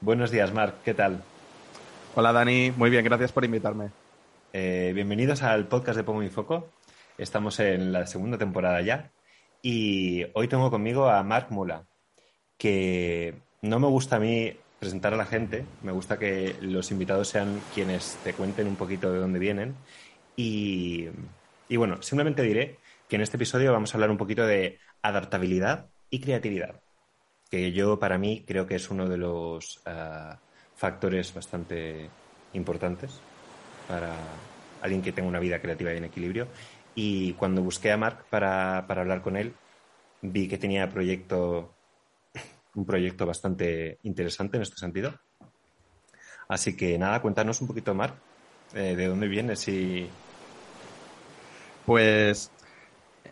Buenos días, Marc. ¿Qué tal? Hola, Dani. Muy bien, gracias por invitarme. Eh, bienvenidos al podcast de Pongo mi Foco. Estamos en la segunda temporada ya. Y hoy tengo conmigo a Marc Mula, que no me gusta a mí presentar a la gente, me gusta que los invitados sean quienes te cuenten un poquito de dónde vienen. Y, y bueno, simplemente diré que en este episodio vamos a hablar un poquito de adaptabilidad y creatividad que yo para mí creo que es uno de los uh, factores bastante importantes para alguien que tenga una vida creativa y en equilibrio. Y cuando busqué a Marc para, para hablar con él, vi que tenía proyecto, un proyecto bastante interesante en este sentido. Así que nada, cuéntanos un poquito, Marc, eh, de dónde vienes y... Pues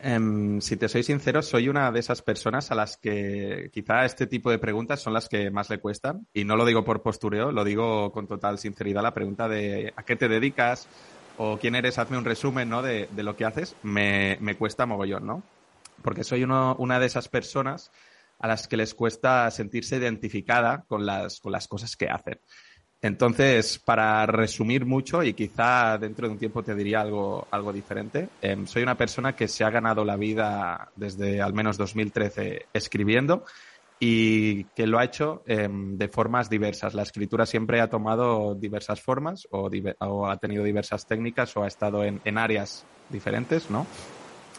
Um, si te soy sincero, soy una de esas personas a las que quizá este tipo de preguntas son las que más le cuestan. Y no lo digo por postureo, lo digo con total sinceridad. La pregunta de ¿a qué te dedicas? o quién eres, hazme un resumen ¿no? de, de lo que haces, me, me, cuesta mogollón, ¿no? Porque soy uno, una de esas personas a las que les cuesta sentirse identificada con las, con las cosas que hacen. Entonces, para resumir mucho y quizá dentro de un tiempo te diría algo, algo diferente, eh, soy una persona que se ha ganado la vida desde al menos 2013 escribiendo y que lo ha hecho eh, de formas diversas. La escritura siempre ha tomado diversas formas o, o ha tenido diversas técnicas o ha estado en, en, áreas diferentes, ¿no?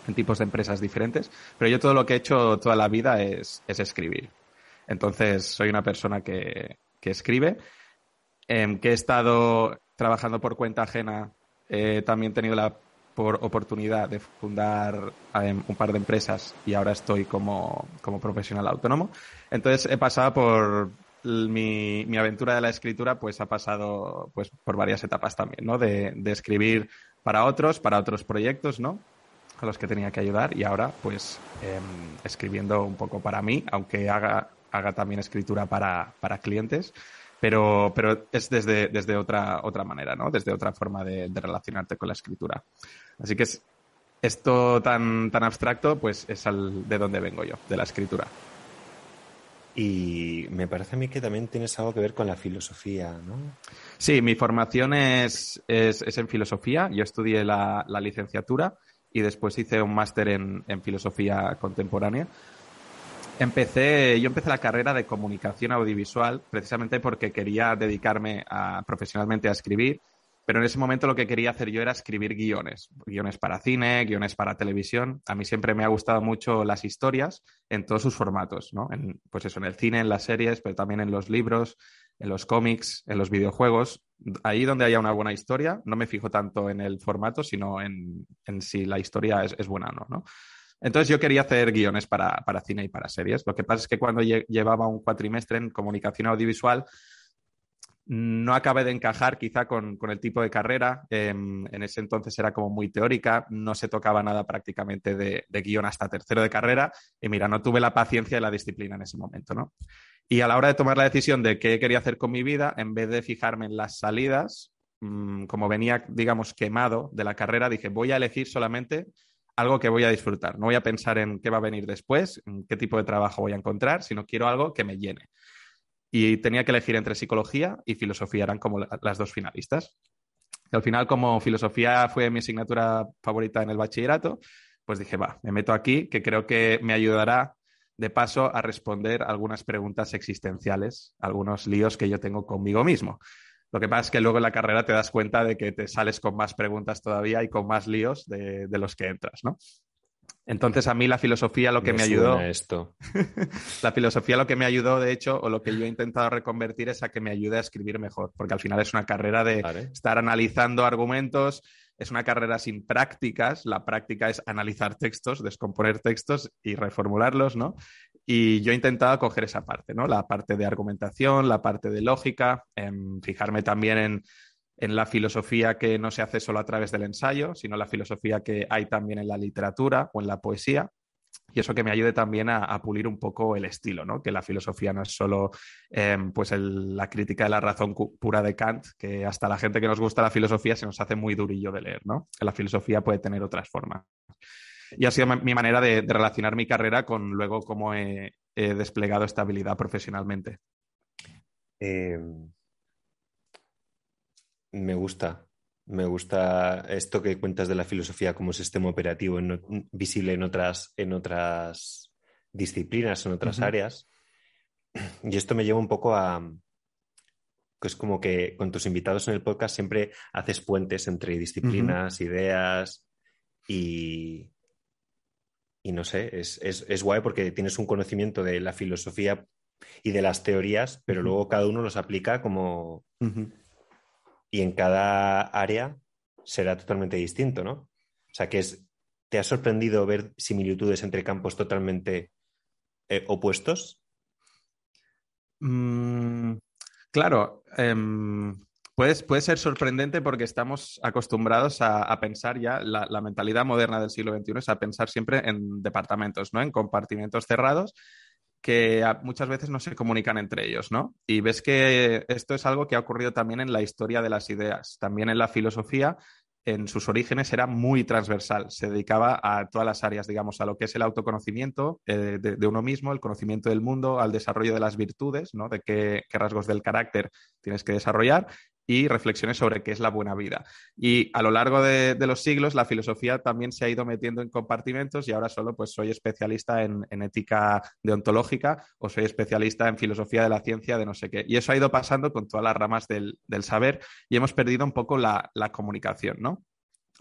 En tipos de empresas diferentes. Pero yo todo lo que he hecho toda la vida es, es escribir. Entonces, soy una persona que, que escribe eh, que he estado trabajando por cuenta ajena, he también tenido la por oportunidad de fundar eh, un par de empresas y ahora estoy como, como profesional autónomo. Entonces he pasado por mi, mi, aventura de la escritura, pues ha pasado pues por varias etapas también, ¿no? De, de escribir para otros, para otros proyectos, ¿no? A los que tenía que ayudar y ahora pues eh, escribiendo un poco para mí, aunque haga, haga también escritura para, para clientes pero, pero es desde, desde otra, otra manera, ¿no? Desde otra forma de, de relacionarte con la escritura. Así que es, esto tan, tan abstracto, pues es al, de donde vengo yo, de la escritura. Y me parece a mí que también tienes algo que ver con la filosofía, ¿no? Sí, mi formación es, es, es en filosofía. Yo estudié la, la, licenciatura y después hice un máster en, en filosofía contemporánea. Empecé, yo empecé la carrera de comunicación audiovisual precisamente porque quería dedicarme a, profesionalmente a escribir, pero en ese momento lo que quería hacer yo era escribir guiones, guiones para cine, guiones para televisión. A mí siempre me ha gustado mucho las historias en todos sus formatos, ¿no? En, pues eso, en el cine, en las series, pero también en los libros, en los cómics, en los videojuegos. Ahí donde haya una buena historia, no me fijo tanto en el formato, sino en, en si la historia es, es buena o no, ¿no? Entonces yo quería hacer guiones para, para, cine y para series. Lo que pasa es que cuando llevaba un cuatrimestre en comunicación audiovisual, no acabé de encajar quizá con, con el tipo de carrera. Eh, en ese entonces era como muy teórica, no se tocaba nada prácticamente de, de, guion hasta tercero de carrera. Y mira, no tuve la paciencia y la disciplina en ese momento, ¿no? Y a la hora de tomar la decisión de qué quería hacer con mi vida, en vez de fijarme en las salidas, mmm, como venía, digamos, quemado de la carrera, dije, voy a elegir solamente algo que voy a disfrutar. No voy a pensar en qué va a venir después, qué tipo de trabajo voy a encontrar, sino quiero algo que me llene. Y tenía que elegir entre psicología y filosofía, eran como las dos finalistas. Y al final, como filosofía fue mi asignatura favorita en el bachillerato, pues dije, va, me meto aquí, que creo que me ayudará de paso a responder algunas preguntas existenciales, algunos líos que yo tengo conmigo mismo. Lo que pasa es que luego en la carrera te das cuenta de que te sales con más preguntas todavía y con más líos de, de los que entras, ¿no? Entonces a mí la filosofía lo que me, me ayudó... Esto. la filosofía lo que me ayudó, de hecho, o lo que yo he intentado reconvertir es a que me ayude a escribir mejor, porque al final es una carrera de vale. estar analizando argumentos, es una carrera sin prácticas, la práctica es analizar textos, descomponer textos y reformularlos, ¿no? Y yo he intentado coger esa parte, ¿no? La parte de argumentación, la parte de lógica, em, fijarme también en, en la filosofía que no se hace solo a través del ensayo, sino la filosofía que hay también en la literatura o en la poesía y eso que me ayude también a, pulir un poco el estilo, ¿no? Que la filosofía no es solo em, pues la crítica de la razón pura de Kant, que hasta la gente que nos gusta la filosofía se nos hace muy durillo de leer, ¿no? La filosofía puede tener otras formas. Y ha sido mi manera de, relacionar mi carrera con luego cómo he, desplegado esta habilidad profesionalmente. Em, me gusta, me gusta esto que cuentas de la filosofía como sistema operativo visible en otras, en otras disciplinas, en otras áreas. Y esto me lleva un poco a que es como que con tus invitados en el podcast siempre haces puentes entre disciplinas, ideas y, y no sé, es, es, guay porque tienes un conocimiento de la filosofía y de las teorías, pero luego cada uno los aplica como, y en cada área será totalmente distinto, ¿no? O sea, que es, ¿te ha sorprendido ver similitudes entre campos totalmente eh, opuestos? Mm, claro, puede, ser sorprendente porque estamos acostumbrados a, pensar ya, la, la, mentalidad moderna del siglo XXI es a pensar siempre en departamentos, ¿no? En compartimentos cerrados que muchas veces no se comunican entre ellos, ¿no? Y ves que esto es algo que ha ocurrido también en la historia de las ideas, también en la filosofía. En sus orígenes era muy transversal, se dedicaba a todas las áreas, digamos, a lo que es el autoconocimiento eh, de, uno mismo, el conocimiento del mundo, al desarrollo de las virtudes, ¿no? De qué rasgos del carácter tienes que desarrollar y reflexiones sobre qué es la buena vida. Y a lo largo de, los siglos la filosofía también se ha ido metiendo en compartimentos y ahora solo pues soy especialista en, ética deontológica o soy especialista en filosofía de la ciencia de no sé qué. Y eso ha ido pasando con todas las ramas del, saber y hemos perdido un poco la, la comunicación, ¿no?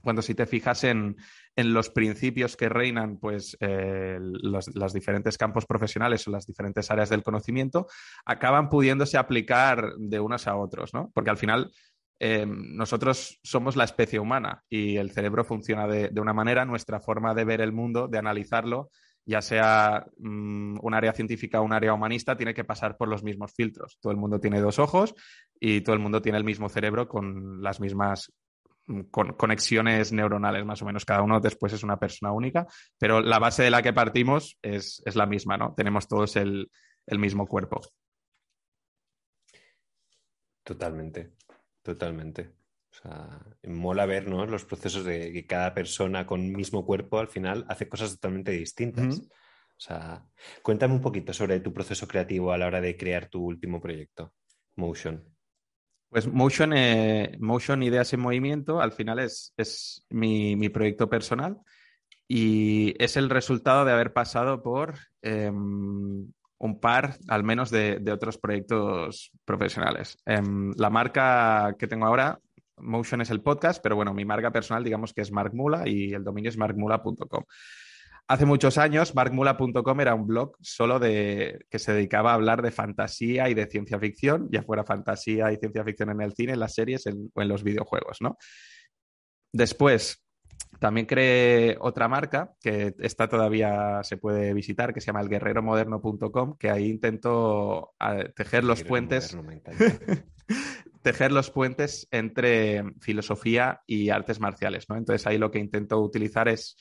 Cuando si te fijas en, los principios que reinan, pues eh, los, diferentes campos profesionales o las diferentes áreas del conocimiento, acaban pudiéndose aplicar de unos a otros, ¿no? Porque al final eh, nosotros somos la especie humana y el cerebro funciona de, una manera, nuestra forma de ver el mundo, de analizarlo, ya sea mm, un área científica o un área humanista, tiene que pasar por los mismos filtros. Todo el mundo tiene dos ojos y todo el mundo tiene el mismo cerebro con las mismas con conexiones neuronales más o menos. Cada uno después es una persona única, pero la base de la que partimos es, la misma, ¿no? Tenemos todos el, mismo cuerpo. Totalmente, totalmente. O sea, mola ver ¿no? los procesos de que cada persona con mismo cuerpo al final hace cosas totalmente distintas. O sea, cuéntame un poquito sobre tu proceso creativo a la hora de crear tu último proyecto, Motion. Pues Motion, eh, Motion Ideas en Movimiento al final es, mi, proyecto personal y es el resultado de haber pasado por em, un par, al menos, de, otros proyectos profesionales. Em, la marca que tengo ahora, Motion es el podcast, pero bueno, mi marca personal digamos que es Mark Mula y el dominio es markmula.com. Hace muchos años, markmula.com era un blog solo de que se dedicaba a hablar de fantasía y de ciencia ficción, ya fuera fantasía y ciencia ficción en el cine, en las series o en los videojuegos, ¿no? Después, también creé otra marca que está todavía se puede visitar, que se llama elguerreromoderno.com, que ahí intento tejer los puentes. tejer los puentes entre filosofía y artes marciales, ¿no? Entonces ahí lo que intento utilizar es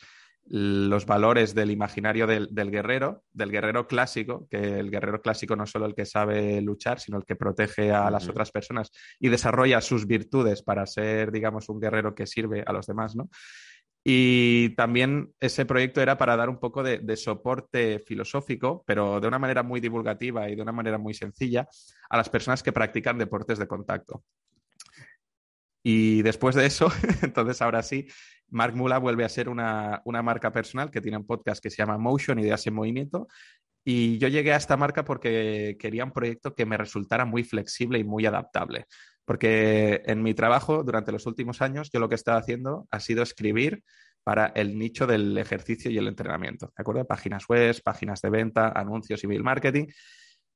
los valores del imaginario del, guerrero, del guerrero clásico, que el guerrero clásico no es solo el que sabe luchar, sino el que protege a las otras personas y desarrolla sus virtudes para ser, digamos, un guerrero que sirve a los demás, ¿no? Y también ese proyecto era para dar un poco de, de, soporte filosófico, pero de una manera muy divulgativa y de una manera muy sencilla, a las personas que practican deportes de contacto. Y después de eso, entonces ahora sí, Mark Mula vuelve a ser una, marca personal que tiene un podcast que se llama Motion, Ideas en Movimiento. Y yo llegué a esta marca porque quería un proyecto que me resultara muy flexible y muy adaptable. Porque en mi trabajo durante los últimos años yo lo que he estado haciendo ha sido escribir para el nicho del ejercicio y el entrenamiento. ¿De acuerdo? Páginas web, páginas de venta, anuncios y mail marketing.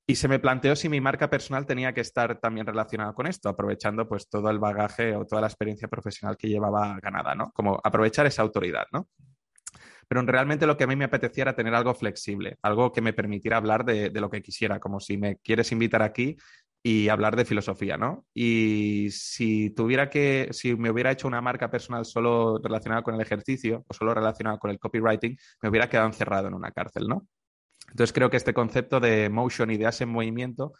Y se me planteó si mi marca personal tenía que estar también relacionada con esto, aprovechando pues todo el bagaje o toda la experiencia profesional que llevaba ganada, ¿no? Como aprovechar esa autoridad, ¿no? pero realmente lo que a mí me apetecía era tener algo flexible, algo que me permitiera hablar de, lo que quisiera, como si me quieres invitar aquí y hablar de filosofía, ¿no? Y si tuviera que, si me hubiera hecho una marca personal solo relacionada con el ejercicio o solo relacionada con el copywriting, me hubiera quedado encerrado en una cárcel, ¿no? Entonces creo que este concepto de motion, ideas en movimiento,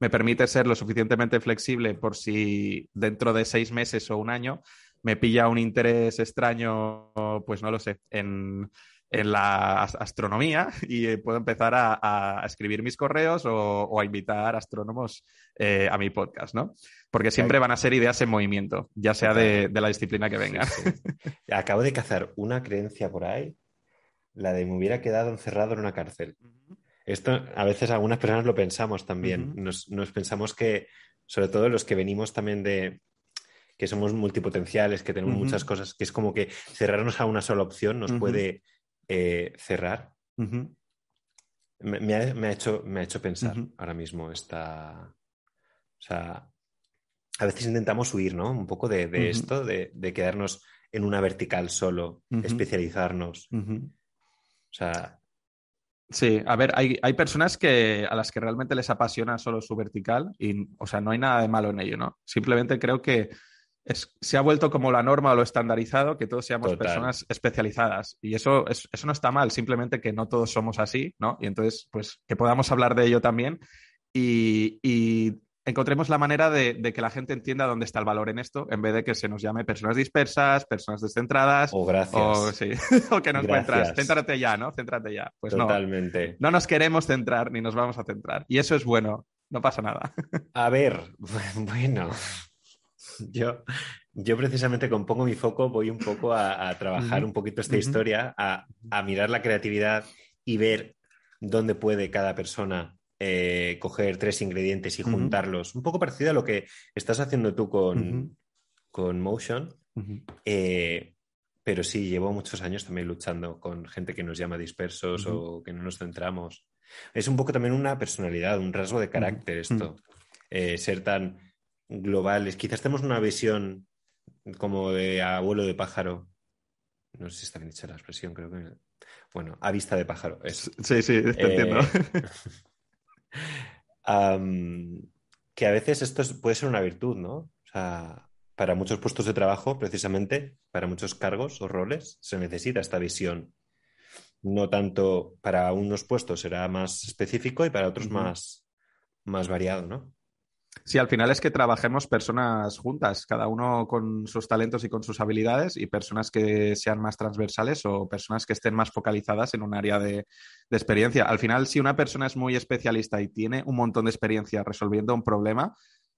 me permite ser lo suficientemente flexible por si dentro de seis meses o un año me pilla un interés extraño, pues no lo sé, en, la astronomía y puedo empezar a, escribir mis correos o, a invitar astrónomos eh, a mi podcast, ¿no? Porque siempre van a ser ideas en movimiento, ya sea de, la disciplina que venga. Acabo de cazar una creencia por ahí, la de me hubiera quedado encerrado en una cárcel. Esto a veces algunas personas lo pensamos también. nos, pensamos que, sobre todo los que venimos también de que somos multipotenciales, que tenemos muchas cosas, que es como que cerrarnos a una sola opción nos puede eh, cerrar. me, ha, hecho, me ha hecho pensar ahora mismo esta. O sea, a veces intentamos huir, ¿no? Un poco de, esto, de, quedarnos en una vertical solo, especializarnos. O sea, Sí, a ver, hay, hay, personas que, a las que realmente les apasiona solo su vertical y, o sea, no hay nada de malo en ello, ¿no? Simplemente creo que se ha vuelto como la norma o lo estandarizado que todos seamos personas especializadas y eso, eso no está mal, simplemente que no todos somos así, ¿no? Y entonces, pues, que podamos hablar de ello también y, y encontremos la manera de, que la gente entienda dónde está el valor en esto, en vez de que se nos llame personas dispersas, personas descentradas. O gracias. O, sí, o que no encuentras. Céntrate ya, ¿no? Céntrate ya. Pues Totalmente. No, no nos queremos centrar ni nos vamos a centrar. Y eso es bueno, no pasa nada. A ver, bueno. Yo, yo precisamente con Pongo mi foco voy un poco a, trabajar un poquito esta historia, a, a mirar la creatividad y ver dónde puede cada persona eh, coger tres ingredientes y juntarlos. Un poco parecido a lo que estás haciendo tú con, con Motion. Eh, pero sí, llevo muchos años también luchando con gente que nos llama dispersos o que no nos centramos. Es un poco también una personalidad, un rasgo de carácter esto. Eh, ser tan globales. Quizás tenemos una visión como de abuelo de pájaro. No sé si está bien dicha la expresión, creo que. Bueno, a vista de pájaro. Sí, sí, te entiendo. que a veces esto puede ser una virtud, ¿no? O sea, para muchos puestos de trabajo, precisamente, para muchos cargos o roles, se necesita esta visión. No tanto para unos puestos será más específico y para otros más, más variado, ¿no? Sí, al final es que trabajemos personas juntas, cada uno con sus talentos y con sus habilidades, y personas que sean más transversales o personas que estén más focalizadas en un área de, experiencia. Al final, si una persona es muy especialista y tiene un montón de experiencia resolviendo un problema,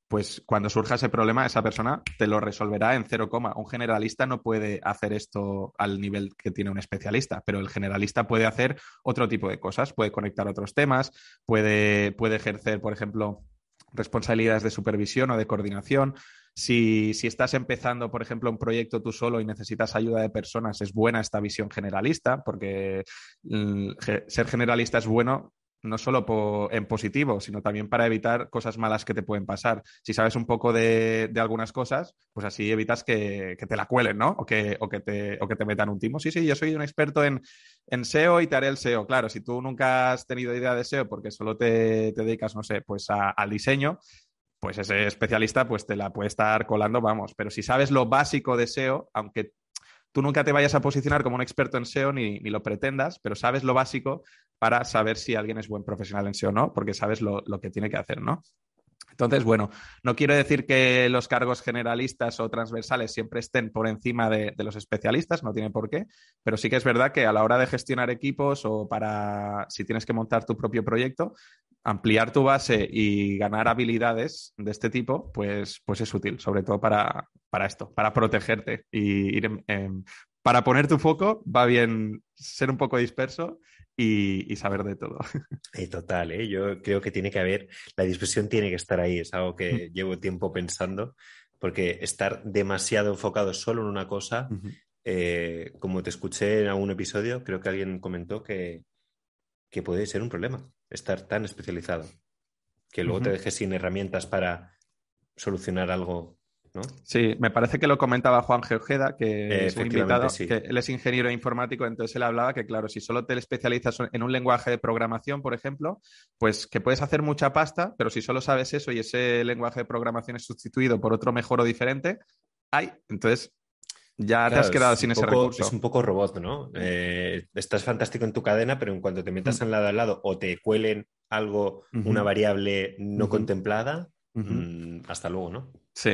pues cuando surja ese problema, esa persona te lo resolverá en cero coma. Un generalista no puede hacer esto al nivel que tiene un especialista, pero el generalista puede hacer otro tipo de cosas, puede conectar otros temas, puede, puede ejercer, por ejemplo, responsabilidades de supervisión o de coordinación. Si, estás empezando, por ejemplo, un proyecto tú solo y necesitas ayuda de personas, es buena esta visión generalista, porque mm, ser generalista es bueno no solo en positivo, sino también para evitar cosas malas que te pueden pasar. Si sabes un poco de, algunas cosas, pues así evitas que, te la cuelen, ¿no? O que, o que, te, o que te metan un timo. Sí, sí, yo soy un experto en, SEO y te haré el SEO. Claro, si tú nunca has tenido idea de SEO porque solo te, dedicas, no sé, pues al diseño, pues ese especialista pues te la puede estar colando, vamos. Pero si sabes lo básico de SEO, aunque tú nunca te vayas a posicionar como un experto en SEO ni, ni, lo pretendas, pero sabes lo básico, para saber si alguien es buen profesional en sí o no, porque sabes lo, que tiene que hacer, ¿no? Entonces, bueno, no quiero decir que los cargos generalistas o transversales siempre estén por encima de, los especialistas, no tiene por qué, pero sí que es verdad que a la hora de gestionar equipos o para, si tienes que montar tu propio proyecto, ampliar tu base y ganar habilidades de este tipo, pues, pues es útil, sobre todo para, esto, para protegerte y ir para poner tu foco va bien ser un poco disperso y, saber de todo. total, ¿eh? yo creo que tiene que haber, la dispersión tiene que estar ahí, es algo que llevo tiempo pensando, porque estar demasiado enfocado solo en una cosa, eh, como te escuché en algún episodio, creo que alguien comentó que, que puede ser un problema estar tan especializado, que luego te dejes sin herramientas para solucionar algo ¿no? Sí, me parece que lo comentaba Juan Geojeda, que es un invitado, sí. que él es ingeniero informático, entonces él hablaba que, claro, si solo te especializas en un lenguaje de programación, por ejemplo, pues que puedes hacer mucha pasta, pero si solo sabes eso y ese lenguaje de programación es sustituido por otro mejor o diferente, hay, entonces ya te has quedado sin ese poco- recurso. Es un poco robot, ¿no? Eh, estás fantástico en tu cadena, pero en cuanto te metas al lado al lado o te cuelen algo, una variable no contemplada, mm, hasta luego, ¿no? Sí.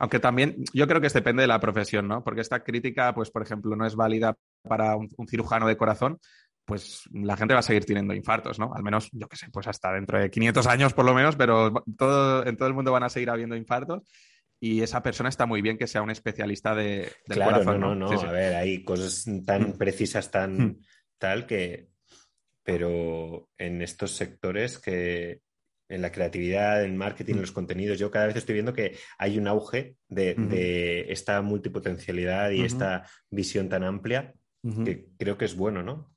Aunque también yo creo que depende de la profesión, ¿no? Porque esta crítica, pues, por ejemplo, no es válida para un, un cirujano de corazón, pues la gente va a seguir teniendo infartos, ¿no? Al menos, yo qué sé, pues hasta dentro de 500 años por lo menos, pero todo, en todo el mundo van a seguir habiendo infartos y esa persona está muy bien que sea un especialista de, del Claro, corazón, no, no, no. Sí, sí. A ver, hay cosas tan Mm. precisas, tan Mm. tal que. Pero en estos sectores que. En la creatividad, en marketing, en Mm. los contenidos, yo cada vez estoy viendo que hay un auge de, esta multipotencialidad y esta visión tan amplia que creo que es bueno, ¿no?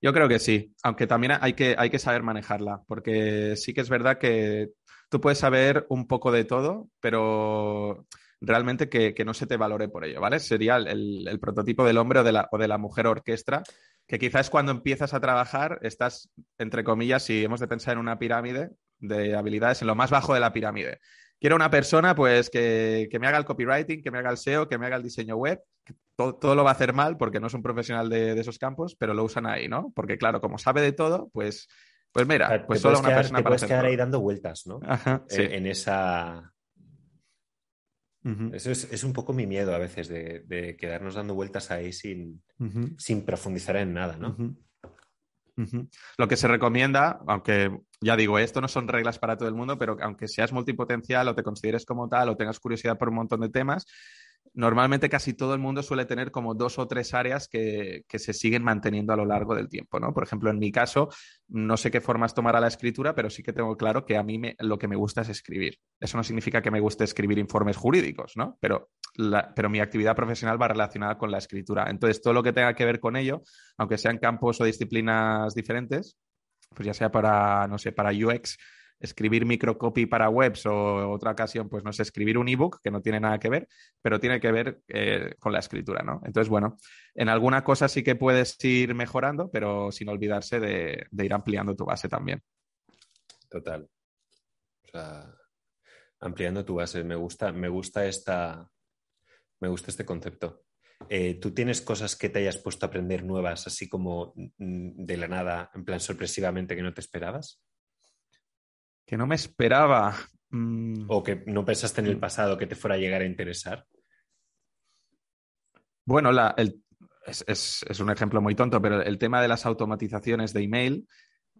Yo creo que sí, aunque también hay que, hay que saber manejarla, porque sí que es verdad que tú puedes saber un poco de todo, pero realmente que, que no se te valore por ello, ¿vale? Sería el, el- el prototipo del hombre o de, la, o de la mujer orquestra, que quizás cuando empiezas a trabajar estás, entre comillas, si hemos de pensar en una pirámide de habilidades, en lo más bajo de la pirámide. Quiero una persona pues que, que me haga el copywriting, que me haga el SEO, que me haga el diseño web, que todo, todo lo va a hacer mal porque no es un profesional de, de esos campos, pero lo usan ahí, ¿no? Porque claro, como sabe de todo, pues, pues O sea, mira, pues te solo una quedar, persona te para puedes quedar ahí dando vueltas, ¿no? Ajá, sí. Eh, En esa. Eso es, es un poco mi miedo a veces de, de quedarnos dando vueltas ahí sin, sin profundizar en nada, ¿no? Lo que se recomienda, aunque ya digo, esto no son reglas para todo el mundo, pero aunque seas multipotencial o te consideres como tal o tengas curiosidad por un montón de temas, normalmente casi todo el mundo suele tener como dos o tres áreas que, que se siguen manteniendo a lo largo del tiempo, ¿no? Por ejemplo, en mi caso, no sé qué formas tomará la escritura, pero sí que tengo claro que a mí me- lo que me gusta es escribir. Eso no significa que me guste escribir informes jurídicos, ¿no? Pero, la- pero mi actividad profesional va relacionada con la escritura. Entonces, todo lo que tenga que ver con ello, aunque sean campos o disciplinas diferentes, pues ya sea para, no sé, para UX, escribir microcopy para webs o otra ocasión, pues no sé, escribir un ebook que no tiene nada que ver, pero tiene que ver eh, con la escritura, ¿no? Entonces, bueno, en alguna cosa sí que puedes ir mejorando, pero sin olvidarse de, ir ampliando tu base también. Total. O sea, ampliando tu base. Me gusta, me gusta esta. Me gusta este concepto. Eh, ¿Tú tienes cosas que te hayas puesto a aprender nuevas, así como mm, de la nada, en plan sorpresivamente que no te esperabas? Que no me esperaba. Mm, ¿O que no pensaste en el pasado que te fuera a llegar a interesar? Bueno, la- el- es, es- es un ejemplo muy tonto, pero el tema de las automatizaciones de email,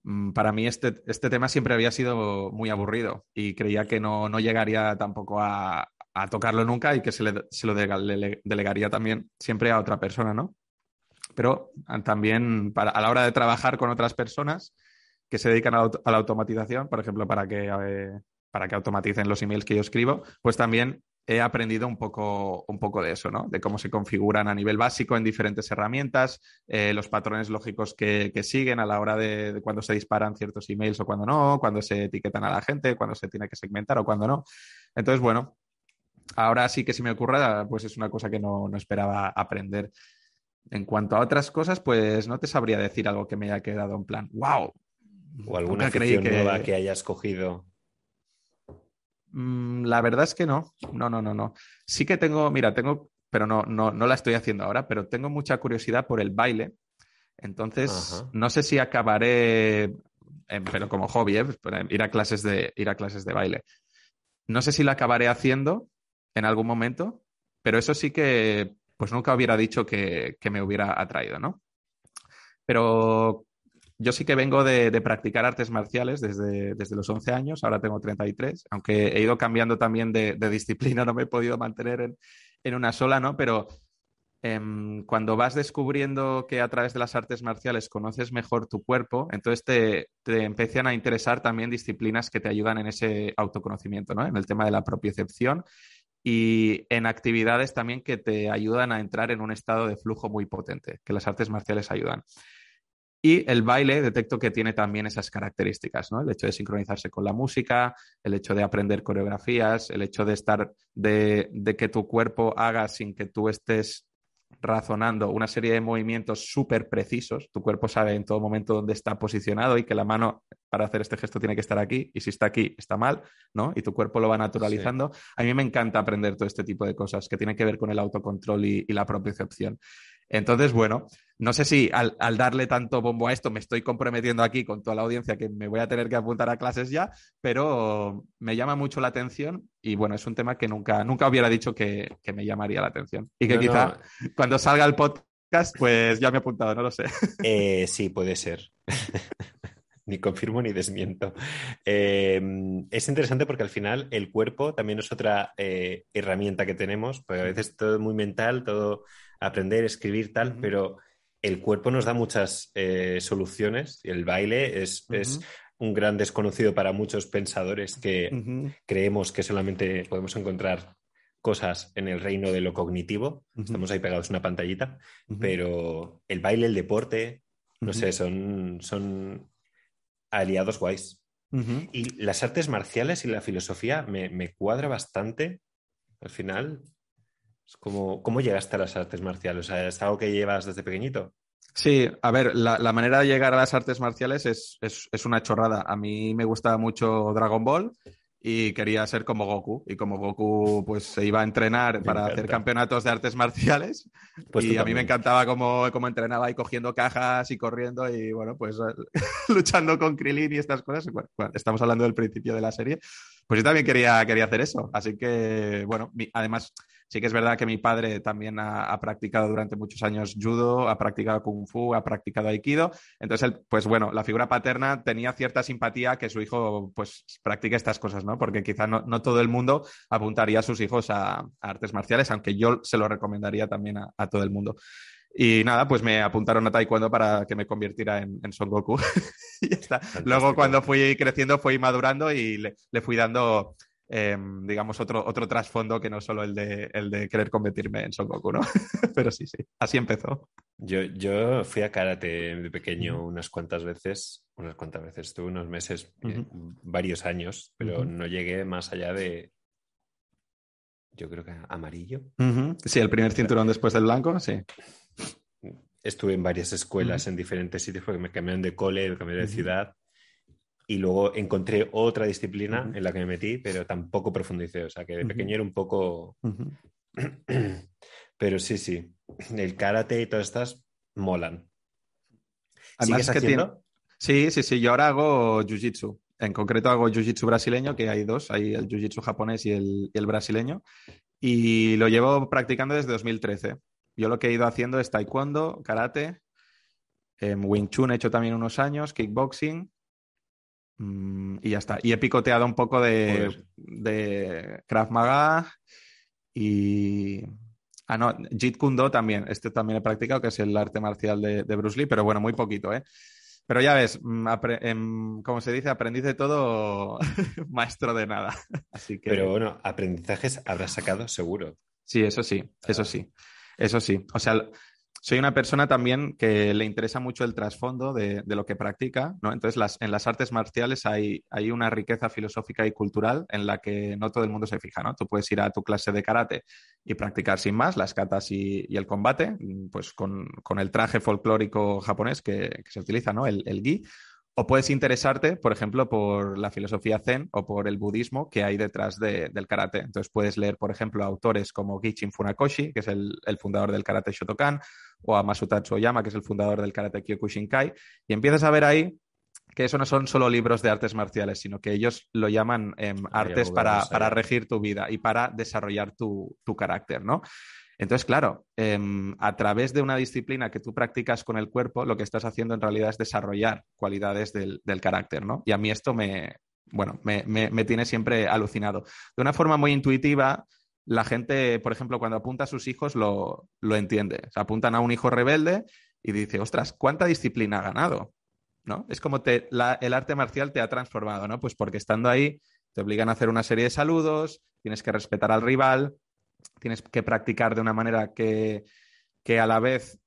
mm, para mí este, este tema siempre había sido muy aburrido y creía que no, no llegaría tampoco a, a tocarlo nunca y que se, le, se lo delega- le- delegaría también siempre a otra persona, ¿no? Pero ah, también para, a la hora de trabajar con otras personas que se dedican a la, automatización, por ejemplo, para que, eh, para que automaticen los emails que yo escribo, pues también he aprendido un poco, un poco de eso, ¿no? De cómo se configuran a nivel básico en diferentes herramientas, eh, los patrones lógicos que, que siguen a la hora de, cuando se disparan ciertos emails o cuando no, cuando se etiquetan a la gente, cuando se tiene que segmentar o cuando no. Entonces, bueno, ahora sí que se me ocurra, pues es una cosa que no, no esperaba aprender. En cuanto a otras cosas, pues no te sabría decir algo que me haya quedado en plan, wow. ¿O alguna afición que- nueva que hayas cogido? Mm, La verdad es que no. No, no, no, no. Sí que tengo, mira, tengo, pero no, no, no la estoy haciendo ahora, pero tengo mucha curiosidad por el baile. Entonces, Ajá. no sé si acabaré, eh, pero como hobby, ¿eh? Pero ir a clases de, ir a clases de baile. No sé si la acabaré haciendo en algún momento, pero eso sí que, pues nunca hubiera dicho que, que me hubiera atraído, ¿no? Pero yo sí que vengo de, de practicar artes marciales desde, desde los 11 años, ahora tengo 33, aunque he ido cambiando también de, de disciplina, no me he podido mantener en, en una sola, ¿no? Pero em, cuando vas descubriendo que a través de las artes marciales conoces mejor tu cuerpo, entonces te, te empiezan a interesar también disciplinas que te ayudan en ese autoconocimiento, ¿no? En el tema de la propiocepción y en actividades también que te ayudan a entrar en un estado de flujo muy potente, que las artes marciales ayudan. Y el baile detecto que tiene también esas características, ¿no? El hecho de sincronizarse con la música, el hecho de aprender coreografías, el hecho de estar, de, de que tu cuerpo haga sin que tú estés razonando una serie de movimientos súper precisos. Tu cuerpo sabe en todo momento dónde está posicionado y que la mano para hacer este gesto tiene que estar aquí y si está aquí está mal, ¿no? Y tu cuerpo lo va naturalizando. A mí me encanta aprender todo este tipo de cosas que tienen que ver con el autocontrol y, y la propiocepción. Entonces, bueno, no sé si al, darle tanto bombo a esto me estoy comprometiendo aquí con toda la audiencia que me voy a tener que apuntar a clases ya, pero me llama mucho la atención y bueno, es un tema que nunca, nunca hubiera dicho que, me llamaría la atención. Y que quizá cuando salga el podcast, pues ya me he apuntado, no lo sé. Eh, sí, puede ser. ni confirmo ni desmiento. Eh, es interesante porque al final el cuerpo también es otra eh, herramienta que tenemos, porque a veces todo es muy mental, todo aprender, escribir, tal, pero el cuerpo nos da muchas eh, soluciones el baile es, un gran desconocido para muchos pensadores que creemos que solamente podemos encontrar cosas en el reino de lo cognitivo. Estamos ahí pegados una pantallita, pero el baile, el deporte, no sé, son, son aliados guays. Y las artes marciales y la filosofía me, me cuadra bastante. Al final, ¿Cómo, llegaste a las artes marciales? ¿Es algo que llevas desde pequeñito? Sí, a ver, la, manera de llegar a las artes marciales es, una chorrada. A mí me gusta mucho Dragon Ball y quería ser como Goku. Y como Goku pues se iba a entrenar para hacer campeonatos de artes marciales. Pues y a mí me encantaba cómo, entrenaba ahí cogiendo cajas y corriendo y bueno, pues luchando con Krillin y estas cosas. estamos hablando del principio de la serie. Pues yo también quería, quería hacer eso. Así que, bueno, además Sí que es verdad que mi padre también ha, practicado durante muchos años judo, ha practicado kung fu, ha practicado aikido. Entonces, pues bueno, la figura paterna tenía cierta simpatía que su hijo pues practique estas cosas, ¿no? Porque quizá no, todo el mundo apuntaría a sus hijos a, artes marciales, aunque yo se lo recomendaría también a, todo el mundo. Y nada, pues me apuntaron a Taekwondo para que me convirtiera en, Son Goku. y ya está. Luego, cuando fui creciendo, fui madurando y le fui dando Em, digamos, otro, otro trasfondo que no solo el de, el de querer convertirme en Son Goku, ¿no? Pero sí, sí, así empezó. Yo, yo fui a karate de pequeño unas cuantas veces, unas cuantas veces, estuve unos meses, eh, varios años, pero no llegué más allá de, yo creo que amarillo. Sí, el primer cinturón después del blanco, sí. Estuve en varias escuelas en diferentes sitios porque me cambiaron de cole, me cambié de ciudad y luego encontré otra disciplina en la que me metí, pero tampoco profundicé. O sea, que de pequeño era un poco... pero sí, sí. El karate y todas estas molan. ¿Sigues haciendo? Sí, sí, sí. Yo ahora hago jiu-jitsu. En concreto hago jiu-jitsu brasileño, que hay dos. Hay el jiu-jitsu japonés y el, y el brasileño. Y lo llevo practicando desde 2013. Yo lo que he ido haciendo es taekwondo, karate, em, Wing Chun he hecho también unos años, kickboxing y ya está. Y he picoteado un poco de, de Krav Maga y. Ah, no, Jeet Kune Do también. Este también he practicado, que es el arte marcial de, Bruce Lee, pero bueno, muy poquito, ¿eh? Pero ya ves, mm, em, como se dice, aprendiz de todo, maestro de nada. Así que... Pero bueno, aprendizajes habrás sacado seguro. Sí, eso sí, eso sí. Eso sí. O sea, soy una persona también que le interesa mucho el trasfondo de, lo que practica, ¿no? Entonces, en las artes marciales hay, hay, una riqueza filosófica y cultural en la que no todo el mundo se fija, ¿no? Tú puedes ir a tu clase de karate y practicar sin más las katas y, el combate, pues con, el traje folclórico japonés que, se utiliza, ¿no? El, el gi, o puedes interesarte, por ejemplo, por la filosofía zen o por el budismo que hay detrás del karate. Entonces puedes leer, por ejemplo, autores como Gichin Funakoshi, que es el, fundador del karate Shotokan, o a Masutatsu Oyama, que es el fundador del karate Kyokushinkai, y empiezas a ver ahí que eso no son solo libros de artes marciales, sino que ellos lo llaman em, artes para, regir tu vida y para desarrollar tu, tu carácter, ¿no? Entonces, claro, em, a través de una disciplina que tú practicas con el cuerpo, lo que estás haciendo en realidad es desarrollar cualidades del, carácter, ¿no? Y a mí esto me, bueno, me, tiene siempre alucinado. De una forma muy intuitiva, la gente, por ejemplo, cuando apunta a sus hijos, lo, entiende. Se apuntan a un hijo rebelde y dice, ostras, ¿cuánta disciplina ha ganado? ¿No? Es como te, el arte marcial te ha transformado, ¿no? Pues porque estando ahí te obligan a hacer una serie de saludos, tienes que respetar al rival, tienes que practicar de una manera que, a la vez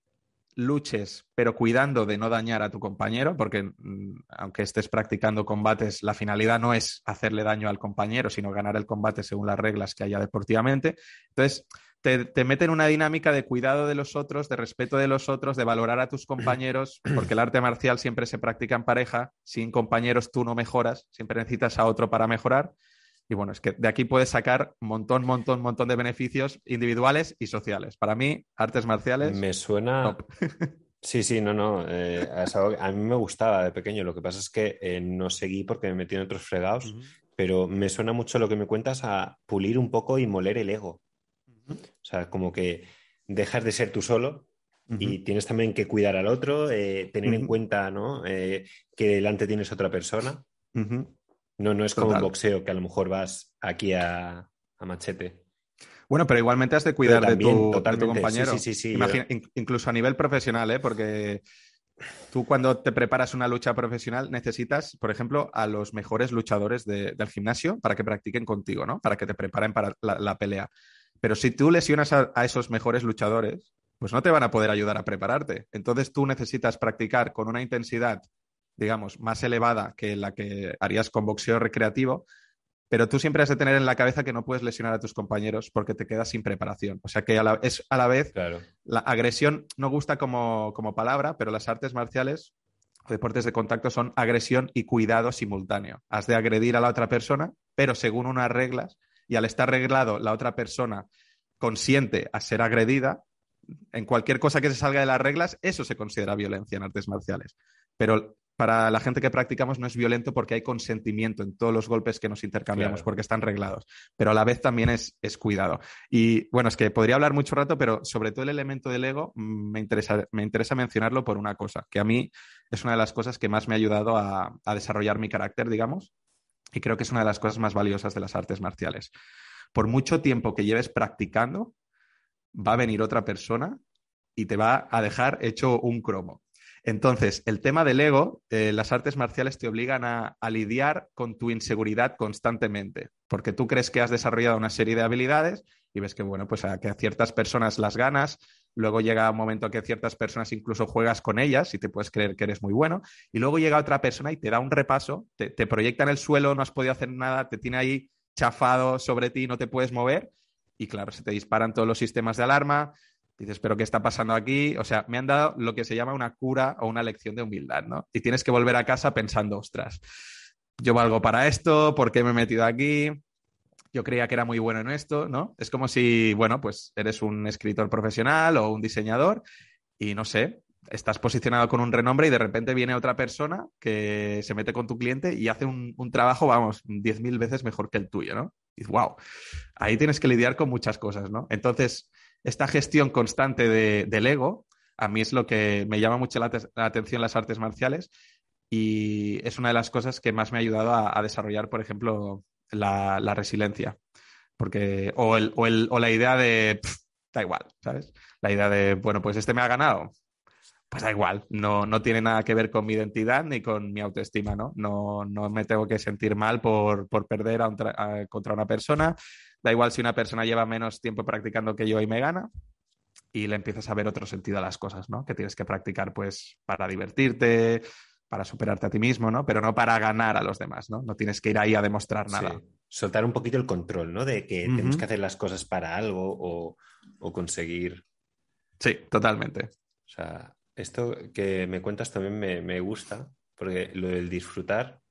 luches, pero cuidando de no dañar a tu compañero, porque mm, aunque estés practicando combates, la finalidad no es hacerle daño al compañero, sino ganar el combate según las reglas que haya deportivamente. Entonces, te, te mete en una dinámica de cuidado de los otros, de respeto de los otros, de valorar a tus compañeros, porque el arte marcial siempre se practica en pareja, sin compañeros tú no mejoras, siempre necesitas a otro para mejorar. Y bueno, es que de aquí puedes sacar un montón, montón, montón de beneficios individuales y sociales. Para mí, artes marciales. Me suena. Sí, sí, no, no. Eh, a mí me gustaba de pequeño. Lo que pasa es que eh, no seguí porque me metí en otros fregados. Pero me suena mucho lo que me cuentas a pulir un poco y moler el ego. O sea, como que dejas de ser tú solo y tienes también que cuidar al otro, eh, tener en cuenta ¿no? que delante tienes otra persona. No, no es como un boxeo que a lo mejor vas aquí a, machete. Bueno, pero igualmente has de cuidar de, tu, compañero. Sí, sí, sí, Incluso a nivel profesional, ¿eh? porque tú cuando te preparas una lucha profesional necesitas, por ejemplo, a los mejores luchadores del gimnasio para que practiquen contigo, ¿no? Para que te preparen para la, pelea. Pero si tú lesionas a, esos mejores luchadores, pues no te van a poder ayudar a prepararte. Entonces tú necesitas practicar con una intensidad digamos, más elevada que la que harías con boxeo recreativo, pero tú siempre has de tener en la cabeza que no puedes lesionar a tus compañeros porque te quedas sin preparación. O sea que a la, es a la vez la agresión no gusta como, como palabra, pero las artes marciales o deportes de contacto son agresión y cuidado simultáneo. Has de agredir a la otra persona, pero según unas reglas, y al estar reglado la otra persona consciente a ser agredida, en cualquier cosa que se salga de las reglas, eso se considera violencia en artes marciales. Pero para la gente que practicamos no es violento porque hay consentimiento en todos los golpes que nos intercambiamos, porque están reglados, pero a la vez también es, cuidado. Y bueno, es que podría hablar mucho rato, pero sobre todo el elemento del ego mm, me interesa, me interesa mencionarlo por una cosa, que a mí es una de las cosas que más me ha ayudado a, a desarrollar mi carácter, digamos, y creo que es una de las cosas más valiosas de las artes marciales. Por mucho tiempo que lleves practicando, va a venir otra persona y te va a dejar hecho un cromo. Entonces, el tema del ego, eh, las artes marciales te obligan a, lidiar con tu inseguridad constantemente, porque tú crees que has desarrollado una serie de habilidades y ves que, bueno, pues a, que a ciertas personas las ganas, luego llega un momento que ciertas personas incluso juegas con ellas y te puedes creer que eres muy bueno, y luego llega otra persona y te da un repaso, te, te proyecta en el suelo, no has podido hacer nada, te tiene ahí chafado sobre ti, no te puedes mover, y claro, se te disparan todos los sistemas de alarma, Dices, pero ¿qué está pasando aquí? O sea, me han dado lo que se llama una cura o una lección de humildad, ¿no? Y tienes que volver a casa pensando, ostras, yo valgo para esto, ¿por qué me he metido aquí? Yo creía que era muy bueno en esto, ¿no? Es como si, bueno, pues eres un escritor profesional o un diseñador y no sé, estás posicionado con un renombre y de repente viene otra persona que se mete con tu cliente y hace un, trabajo, vamos, 10.000 veces mejor que el tuyo, ¿no? Y wow, ahí tienes que lidiar con muchas cosas, ¿no? Entonces, esta gestión constante del ego, a mí es lo que me llama mucho la, atención las artes marciales y es una de las cosas que más me ha ayudado a, desarrollar, por ejemplo, la, resiliencia. Porque, o, el, o, la idea de, da igual, ¿sabes? La idea de, bueno, pues este me ha ganado, pues da igual, no, no tiene nada que ver con mi identidad ni con mi autoestima, ¿no? No, no me tengo que sentir mal por, por perder contra una persona, Da igual si una persona lleva menos tiempo practicando que yo y me gana y le empiezas a ver otro sentido a las cosas, ¿no? Que tienes que practicar pues para divertirte, para superarte a ti mismo, ¿no? Pero no para ganar a los demás, ¿no? No tienes que ir ahí a demostrar nada. Soltar un poquito el control, ¿no? De que tenemos que hacer las cosas para algo o, conseguir. Sí, totalmente. O sea, esto que me cuentas también me, gusta, porque lo del disfrutar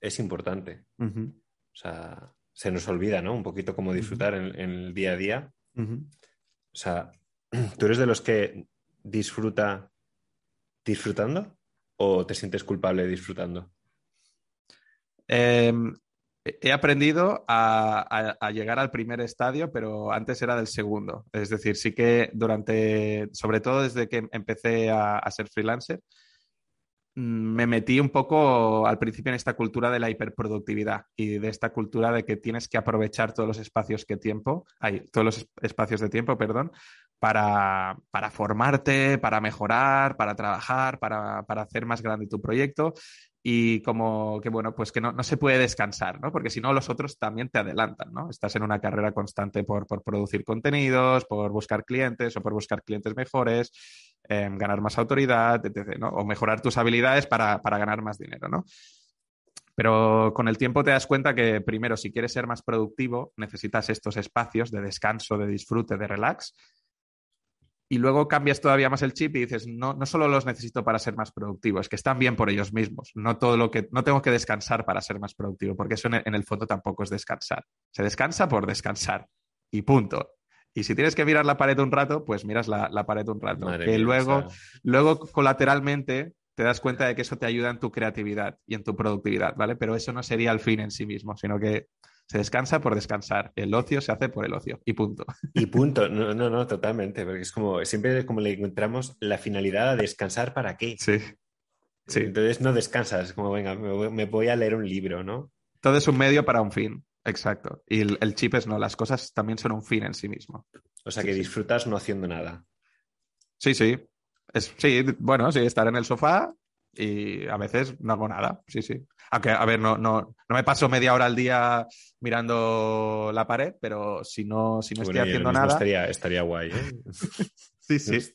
es importante. O sea, se nos olvida, ¿no? Un poquito cómo disfrutar en, el día a día. O sea, ¿tú eres de los que disfruta disfrutando o te sientes culpable disfrutando? Em, he aprendido a, llegar al primer estadio, pero antes era del segundo. Es decir, sí que durante, sobre todo desde que empecé a ser freelancer, me metí un poco al principio en esta cultura de la hiperproductividad y de esta cultura de que tienes que aprovechar todos los espacios que tiempo, hay todos los espacios de tiempo, perdón, para, para formarte, para mejorar, para trabajar, para, para, hacer más grande tu proyecto. Y como que, bueno, pues que no, no se puede descansar, ¿no? Porque si no, los otros también te adelantan, ¿no? Estás en una carrera constante por, por producir contenidos, por buscar clientes o por buscar clientes mejores, eh, ganar más autoridad, etc., ¿no? O mejorar tus habilidades para, para ganar más dinero, ¿no? Pero con el tiempo te das cuenta que, primero, si quieres ser más productivo, necesitas estos espacios de descanso, de disfrute, de relax, y luego cambias todavía más el chip y dices, no, no solo los necesito para ser más productivo, es que están bien por ellos mismos. No todo lo que, no tengo que descansar para ser más productivo, porque eso en el, fondo tampoco es descansar. Se descansa por descansar. Y punto. Y si tienes que mirar la pared un rato, pues miras la, pared un rato. que luego, luego colateralmente te das cuenta de que eso te ayuda en tu creatividad y en tu productividad, ¿vale? Pero eso no sería el fin en sí mismo, sino que se descansa por descansar. El ocio se hace por el ocio. Y punto. Y punto. No, no, no, totalmente. Porque es como, siempre como le encontramos la finalidad a descansar para qué. Sí. sí. Entonces no descansas, es como, venga, me voy, a leer un libro, ¿no? Todo es un medio para un fin. Exacto. Y el, chip es no, las cosas también son un fin en sí mismo. O sea que disfrutas no haciendo nada. Sí, sí. Es, sí, bueno, sí, estar en el sofá y a veces no hago nada. Sí, sí. Aunque, a ver, no, no, no me paso media hora al día mirando la pared, pero si no, si no estoy haciendo nada. Estaría, estaría guay, ¿eh? sí, sí.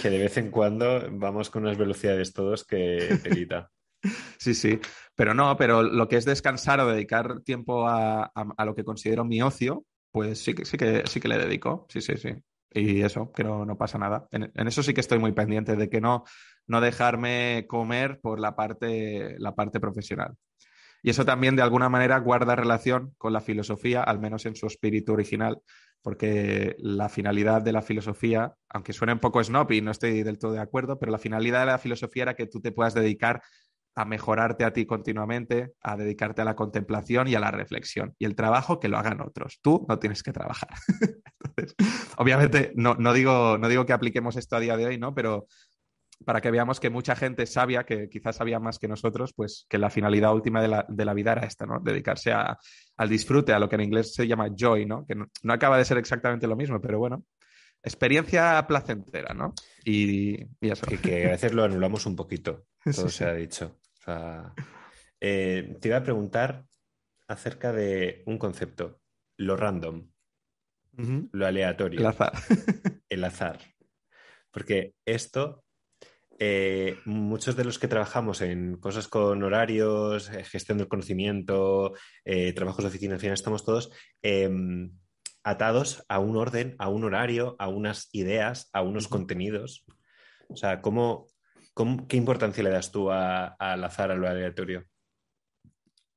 Que de vez en cuando vamos con unas velocidades todos que pelita. Sí, sí, pero no, pero lo que es descansar o dedicar tiempo a, lo que considero mi ocio, pues sí que, sí que, sí que le dedico, sí, sí, sí. Y eso, que no, no pasa nada. En, en, eso sí que estoy muy pendiente de que no, no dejarme comer por la parte, la parte profesional. Y eso también de alguna manera guarda relación con la filosofía, al menos en su espíritu original, porque la finalidad de la filosofía, aunque suene un poco snob y no estoy del todo de acuerdo, pero la finalidad de la filosofía era que tú te puedas dedicar a mejorarte a ti continuamente, a dedicarte a la contemplación y a la reflexión. Y el trabajo que lo hagan otros. Tú no tienes que trabajar. Obviamente, no, no, digo, no digo que apliquemos esto a día de hoy, ¿no? Pero para que veamos que mucha gente sabia, que quizás sabía más que nosotros, pues que la finalidad última de la, de la vida era esta, ¿no? Dedicarse a, al disfrute, a lo que en inglés se llama joy, ¿no? Que no, acaba de ser exactamente lo mismo, pero bueno, experiencia placentera, ¿no? Y, y eso. Que, a veces lo anulamos un poquito, todo se ha dicho. Eh, te iba a preguntar acerca de un concepto, lo random, lo aleatorio. El azar. el azar. Porque esto eh, muchos de los que trabajamos en cosas con horarios, eh, gestión del conocimiento, eh, trabajos de oficina, al final estamos todos em, atados a un orden, a un horario, a unas ideas, a unos contenidos. O sea, ¿cómo, qué importancia le das tú al azar, a lo aleatorio?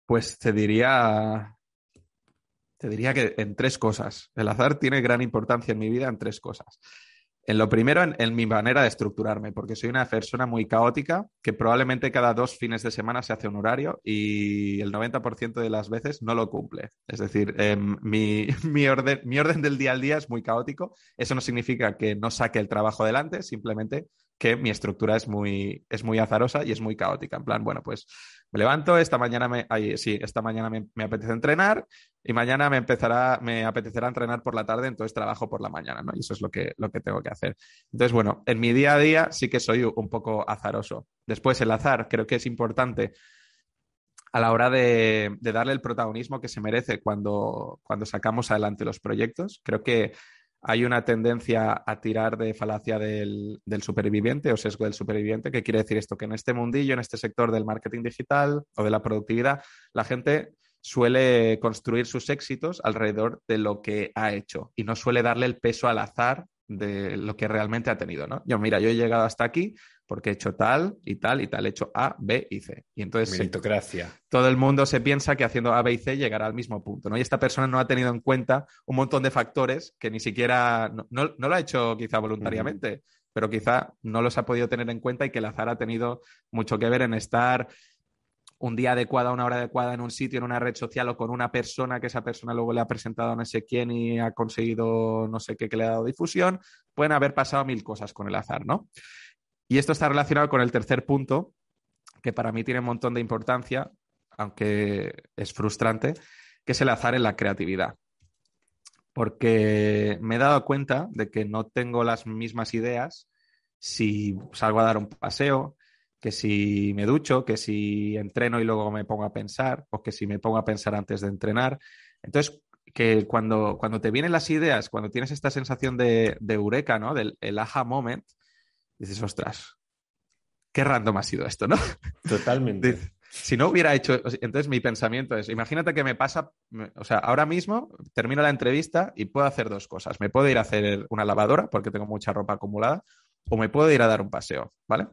Pues te diría, te diría que en tres cosas. El azar tiene gran importancia en mi vida en tres cosas. En lo primero, en, mi manera de estructurarme, porque soy una persona muy caótica que probablemente cada dos fines de semana se hace un horario y el 90% de las veces no lo cumple. Es decir, em, mi, orden, mi orden del día al día es muy caótico. Eso no significa que no saque el trabajo adelante, simplemente que mi estructura es muy, es muy azarosa y es muy caótica. En plan, bueno, pues me levanto, esta mañana me, sí, esta mañana me, apetece entrenar y mañana me empezará, me apetecerá entrenar por la tarde, entonces trabajo por la mañana, ¿no? Y eso es lo que, lo que tengo que hacer. Entonces, bueno, en mi día a día sí que soy un poco azaroso. Después, el azar creo que es importante a la hora de, de darle el protagonismo que se merece cuando, cuando sacamos adelante los proyectos. Creo que hay una tendencia a tirar de falacia del, superviviente o sesgo del superviviente. ¿Qué quiere decir esto? Que en este mundillo, en este sector del marketing digital o de la productividad, la gente suele construir sus éxitos alrededor de lo que ha hecho y no suele darle el peso al azar de lo que realmente ha tenido, ¿no? Yo, mira, yo he llegado hasta aquí porque he hecho tal y tal y tal, he hecho A, B y C. Y entonces Meritocracia. todo el mundo se piensa que haciendo A, B y C llegará al mismo punto, ¿no? Y esta persona no ha tenido en cuenta un montón de factores que ni siquiera, no, lo ha hecho quizá voluntariamente, pero quizá no los ha podido tener en cuenta y que el azar ha tenido mucho que ver en estar un día adecuado, una hora adecuada en un sitio, en una red social o con una persona que esa persona luego le ha presentado a no sé quién y ha conseguido no sé qué que le ha dado difusión, pueden haber pasado mil cosas con el azar, ¿no? Y esto está relacionado con el tercer punto, que para mí tiene un montón de importancia, aunque es frustrante, que es el azar en la creatividad. Porque me he dado cuenta de que no tengo las mismas ideas si salgo a dar un paseo, que si me ducho, que si entreno y luego me pongo a pensar, o que si me pongo a pensar antes de entrenar. Entonces, que cuando, cuando te vienen las ideas, cuando tienes esta sensación de, de eureka, ¿no? Del el aha moment, dices, ostras, qué random ha sido esto, ¿no? Totalmente. si no hubiera hecho, entonces mi pensamiento es, imagínate que me pasa, o sea, ahora mismo termino la entrevista y puedo hacer dos cosas. Me puedo ir a hacer una lavadora porque tengo mucha ropa acumulada o me puedo ir a dar un paseo, ¿vale?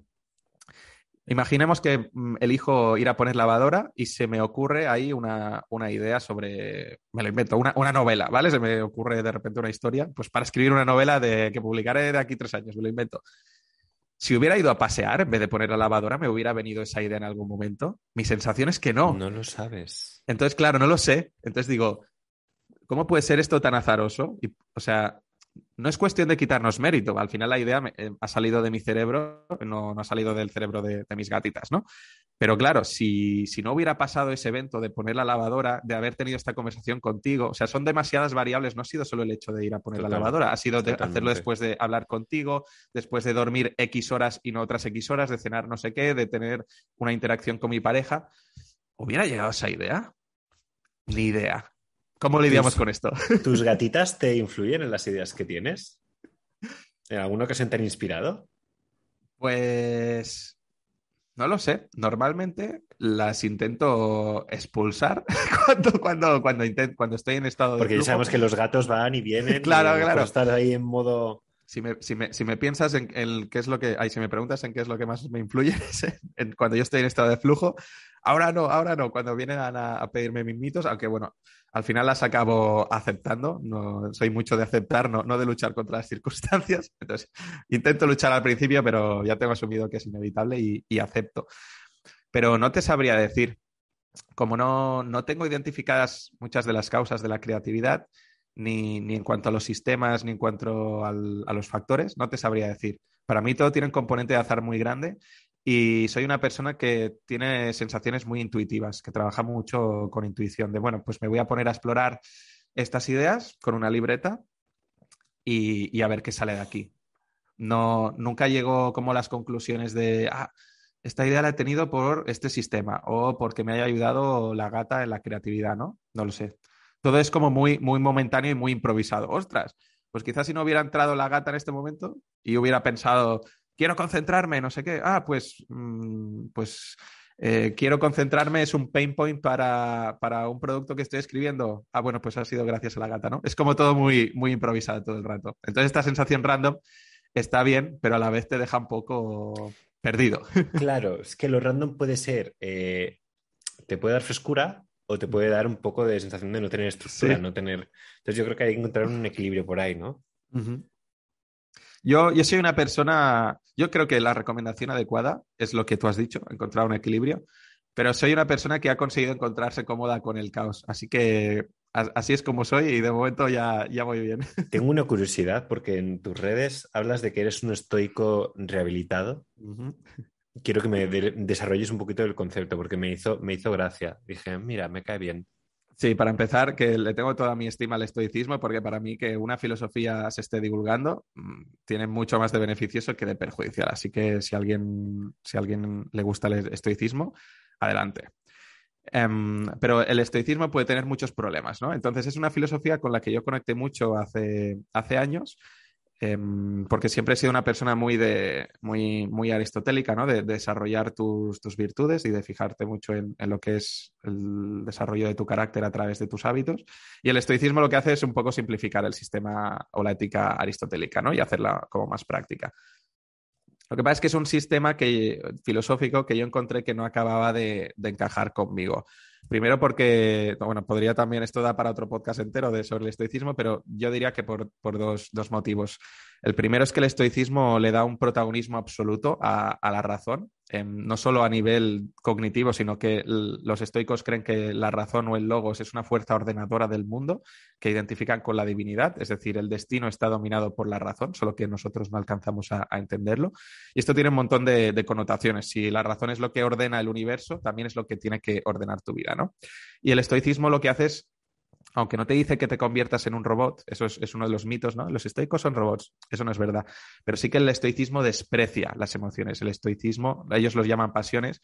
Imaginemos que mm, elijo ir a poner lavadora y se me ocurre ahí una, idea sobre, me lo invento, una, una, novela, ¿vale? Se me ocurre de repente una historia, pues para escribir una novela de que publicaré de aquí tres años, me lo invento. Si hubiera ido a pasear en vez de poner la lavadora, ¿me hubiera venido esa idea en algún momento? Mi sensación es que no. No lo sabes. Entonces, claro, no lo sé. Entonces digo, ¿cómo puede ser esto tan azaroso? Y, o sea, no es cuestión de quitarnos mérito. Al final la idea eh, ha salido de mi cerebro, no, ha salido del cerebro de, mis gatitas, ¿no? Pero claro, si, no hubiera pasado ese evento de poner la lavadora, de haber tenido esta conversación contigo, o sea, son demasiadas variables, no ha sido solo el hecho de ir a poner la lavadora, ha sido de hacerlo después de hablar contigo, después de dormir X horas y no otras X horas, de cenar no sé qué, de tener una interacción con mi pareja. ¿Hubiera llegado a esa idea? Ni idea. ¿Cómo lidiamos con esto? ¿Tus gatitas te influyen en las ideas que tienes? ¿En alguna ocasión te han inspirado? Pues no lo sé. Normalmente las intento expulsar cuando, cuando, cuando, cuando estoy en estado de. Porque ya sabemos que los gatos van y vienen. claro, claro. Estar ahí en modo. Si me, si me, si me piensas en, qué es lo que. Ay, si me preguntas en qué es lo que más me influye, cuando yo estoy en estado de flujo, ahora no, ahora no. Cuando vienen a, pedirme mitos, aunque bueno, al final las acabo aceptando. No, soy mucho de aceptar, no, no, de luchar contra las circunstancias. Entonces, intento luchar al principio, pero ya tengo asumido que es inevitable y, acepto. Pero no te sabría decir, como no, no, tengo identificadas muchas de las causas de la creatividad, ni, ni en cuanto a los sistemas, ni en cuanto a los factores, no te sabría decir. Para mí todo tiene un componente de azar muy grande y soy una persona que tiene sensaciones muy intuitivas, que trabaja mucho con intuición, de, bueno, pues me voy a poner a explorar estas ideas con una libreta y, a ver qué sale de aquí. No, nunca llego como a las conclusiones de, ah, esta idea la he tenido por este sistema o porque me haya ayudado la gata en la creatividad, ¿no? No lo sé. Todo es como muy, muy momentáneo y muy improvisado. Ostras, pues quizás si no hubiera entrado la gata en este momento y hubiera pensado, quiero concentrarme, no sé qué. Ah, pues, mm, pues eh, quiero concentrarme, es un pain point para, un producto que estoy escribiendo. Ah, bueno, pues ha sido gracias a la gata, ¿no? Es como todo muy, muy improvisado todo el rato. Entonces, esta sensación random está bien, pero a la vez te deja un poco perdido. Claro, es que lo random puede ser, eh, te puede dar frescura o te puede dar un poco de sensación de no tener estructura, no tener... Entonces yo creo que hay que encontrar un equilibrio por ahí, ¿no? Yo, yo soy una persona, yo creo que la recomendación adecuada es lo que tú has dicho, encontrar un equilibrio, pero soy una persona que ha conseguido encontrarse cómoda con el caos, así que así es como soy y de momento ya, ya voy bien. Tengo una curiosidad porque en tus redes hablas de que eres un estoico rehabilitado. Quiero que me desarrolles un poquito el concepto porque me hizo, me hizo gracia. Dije, mira, me cae bien. Sí, para empezar, que le tengo toda mi estima al estoicismo, porque para mí que una filosofía se esté divulgando mm, tiene mucho más de beneficioso que de perjudicial. Así que si alguien, si alguien le gusta el estoicismo, adelante. Em, pero el estoicismo puede tener muchos problemas, ¿no? Entonces es una filosofía con la que yo conecté mucho hace, hace años Em, porque siempre he sido una persona muy, de, muy, muy aristotélica, ¿no? De, desarrollar tus, tus, virtudes y de fijarte mucho en, en, lo que es el desarrollo de tu carácter a través de tus hábitos. Y el estoicismo lo que hace es un poco simplificar el sistema o la ética aristotélica, ¿no? Y hacerla como más práctica. Lo que pasa es que es un sistema que, filosófico que yo encontré que no acababa de, de encajar conmigo. Primero porque, bueno, podría también, esto da para otro podcast entero de, sobre el estoicismo, pero yo diría que por, por dos, dos, motivos. El primero es que el estoicismo le da un protagonismo absoluto a, a la razón Em, no solo a nivel cognitivo, sino que los estoicos creen que la razón o el logos es una fuerza ordenadora del mundo que identifican con la divinidad, es decir, el destino está dominado por la razón, solo que nosotros no alcanzamos a, entenderlo. Y esto tiene un montón de, connotaciones. Si la razón es lo que ordena el universo, también es lo que tiene que ordenar tu vida, ¿no? Y el estoicismo lo que hace es aunque no te dice que te conviertas en un robot, eso es, uno de los mitos, ¿no? Los estoicos son robots, eso no es verdad. Pero sí que el estoicismo desprecia las emociones. El estoicismo, ellos los llaman pasiones,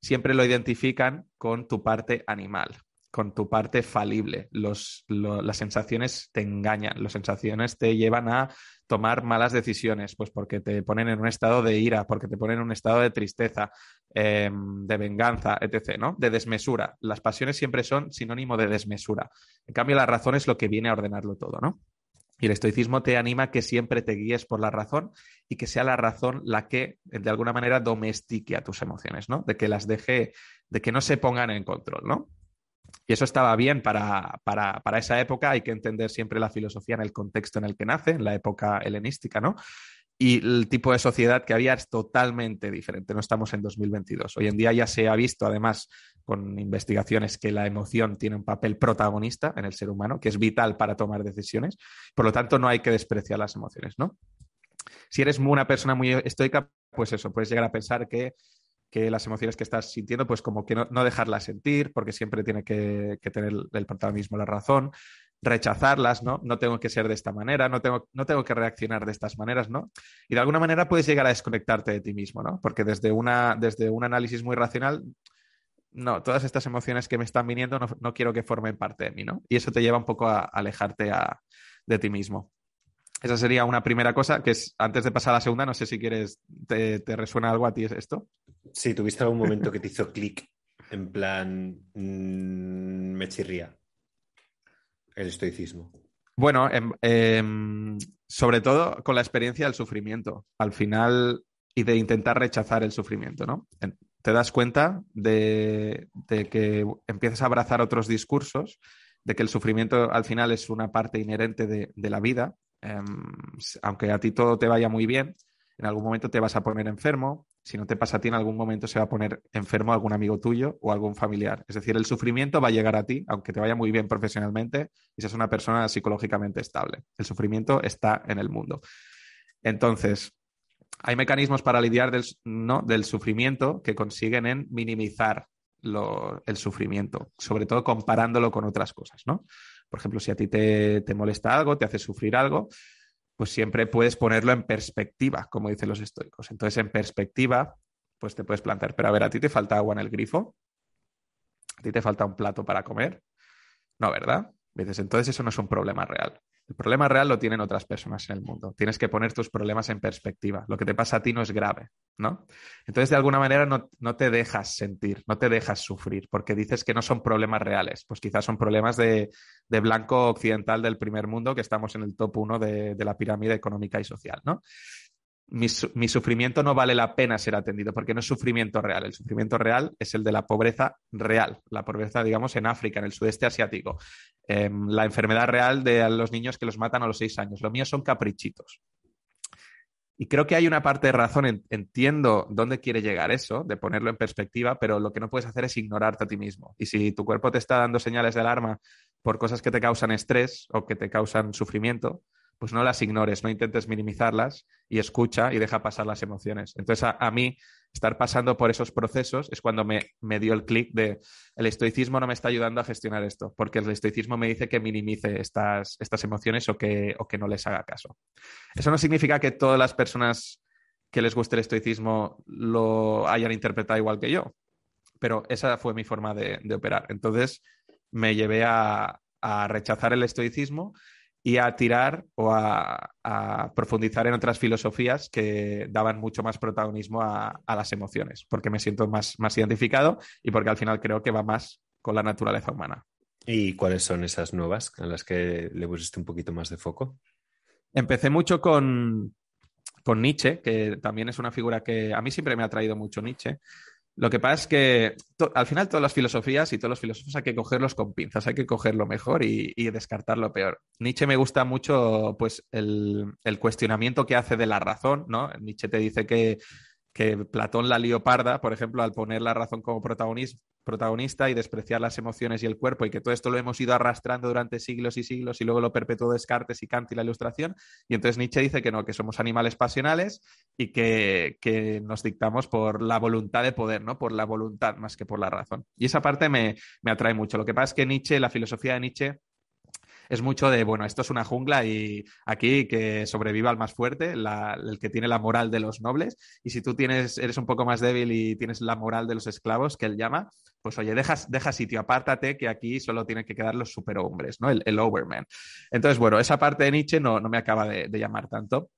siempre lo identifican con tu parte animal, con tu parte falible. las sensaciones te engañan, las sensaciones te llevan a tomar malas decisiones, pues porque te ponen en un estado de ira, porque te ponen en un estado de tristeza, em, de venganza, etc., ¿no? De desmesura. Las pasiones siempre son sinónimo de desmesura. En cambio, la razón es lo que viene a ordenarlo todo, ¿no? Y el estoicismo te anima que siempre te guíes por la razón y que sea la razón la que, de alguna manera, domestique a tus emociones, ¿no? De que las deje, de que no se pongan en control, ¿no? Y eso estaba bien para, esa época. Hay que entender siempre la filosofía en el contexto en el que nace, en la época helenística, ¿no? Y el tipo de sociedad que había es totalmente diferente. No estamos en 2022. Hoy en día ya se ha visto, además, con investigaciones, que la emoción tiene un papel protagonista en el ser humano, que es vital para tomar decisiones. Por lo tanto, no hay que despreciar las emociones, ¿no? Si eres una persona muy estoica, pues eso, puedes llegar a pensar que que las emociones que estás sintiendo, pues como que no, dejarlas sentir, porque siempre tiene que, tener el protagonismo la razón, rechazarlas, ¿no? No tengo que ser de esta manera, no tengo, no tengo que reaccionar de estas maneras, ¿no? Y de alguna manera puedes llegar a desconectarte de ti mismo, ¿no? Porque desde, una, desde un análisis muy racional, no, todas estas emociones que me están viniendo no, quiero que formen parte de mí, ¿no? Y eso te lleva un poco a, alejarte de ti mismo. Esa sería una primera cosa, que es, antes de pasar a la segunda, no sé si quieres, ¿te, resuena algo a ti esto? Sí, ¿tuviste algún momento que te hizo clic en plan, mm, me chirría el estoicismo? Bueno, em, em, sobre todo con la experiencia del sufrimiento, al final, y de intentar rechazar el sufrimiento, ¿no? Te das cuenta de, que empiezas a abrazar otros discursos, de que el sufrimiento al final es una parte inherente de la vida Em, aunque a ti todo te vaya muy bien, en algún momento te vas a poner enfermo. Si no te pasa a ti, en algún momento se va a poner enfermo algún amigo tuyo o algún familiar. Es decir, el sufrimiento va a llegar a ti, aunque te vaya muy bien profesionalmente y seas una persona psicológicamente estable. El sufrimiento está en el mundo. Entonces, hay mecanismos para lidiar del, ¿no? del sufrimiento que consiguen en minimizar el sufrimiento, sobre todo comparándolo con otras cosas, ¿no? Por ejemplo, si a ti te, molesta algo, te hace sufrir algo, pues siempre puedes ponerlo en perspectiva, como dicen los estoicos. Entonces, en perspectiva, pues te puedes plantear, pero a ver, ¿a ti te falta agua en el grifo? ¿A ti te falta un plato para comer? No, ¿verdad? Dices, entonces eso no es un problema real. El problema real lo tienen otras personas en el mundo. Tienes que poner tus problemas en perspectiva. Lo que te pasa a ti no es grave, ¿no? Entonces, de alguna manera, no, te dejas sentir, no te dejas sufrir, porque dices que no son problemas reales. Pues quizás son problemas de, blanco occidental del primer mundo, que estamos en el top uno de, de la pirámide económica y social, ¿no? mi, sufrimiento no vale la pena ser atendido porque no es sufrimiento real. El sufrimiento real es el de la pobreza real, la pobreza, digamos, en África, en el sudeste asiático. Em, la enfermedad real de los niños que los matan a los seis años. Lo mío son caprichitos. Y creo que hay una parte de razón, entiendo dónde quiere llegar eso, de ponerlo en perspectiva, pero lo que no puedes hacer es ignorarte a ti mismo. Y si tu cuerpo te está dando señales de alarma por cosas que te causan estrés o que te causan sufrimiento, pues no las ignores, no intentes minimizarlas y escucha y deja pasar las emociones. Entonces, a, mí, estar pasando por esos procesos es cuando me, dio el clic de el estoicismo no me está ayudando a gestionar esto, porque el estoicismo me dice que minimice estas, estas emociones o que, o que no les haga caso. Eso no significa que todas las personas que les guste el estoicismo lo hayan interpretado igual que yo, pero esa fue mi forma de, operar. Entonces, me llevé a, a rechazar el estoicismo y a tirar o a, profundizar en otras filosofías que daban mucho más protagonismo a, las emociones, porque me siento más, más identificado y porque al final creo que va más con la naturaleza humana. ¿Y cuáles son esas nuevas a las que le pusiste un poquito más de foco? Empecé mucho con, con Nietzsche, que también es una figura que a mí siempre me ha traído mucho Nietzsche, lo que pasa es que al final todas las filosofías y todos los filósofos hay que cogerlos con pinzas, hay que coger lo mejor y, descartar lo peor. Nietzsche me gusta mucho pues, el, el, cuestionamiento que hace de la razón, ¿no? Nietzsche te dice que que Platón la leoparda, por ejemplo, al poner la razón como protagonista y despreciar las emociones y el cuerpo, y que todo esto lo hemos ido arrastrando durante siglos y siglos, y luego lo perpetuó Descartes y Kant y la Ilustración. Y entonces Nietzsche dice que no, que somos animales pasionales y que, nos dictamos por la voluntad de poder, ¿no? Por la voluntad más que por la razón. Y esa parte me, me atrae mucho. Lo que pasa es que Nietzsche, la filosofía de Nietzsche, es mucho de, bueno, esto es una jungla y aquí que sobreviva el más fuerte, el que tiene la moral de los nobles, y si tú tienes, eres un poco más débil y tienes la moral de los esclavos, que él llama, pues oye, deja, deja sitio, apártate, que aquí solo tienen que quedar los superhombres, ¿no? El, el overman. Entonces, bueno, esa parte de Nietzsche no, no me acaba de, de llamar tanto.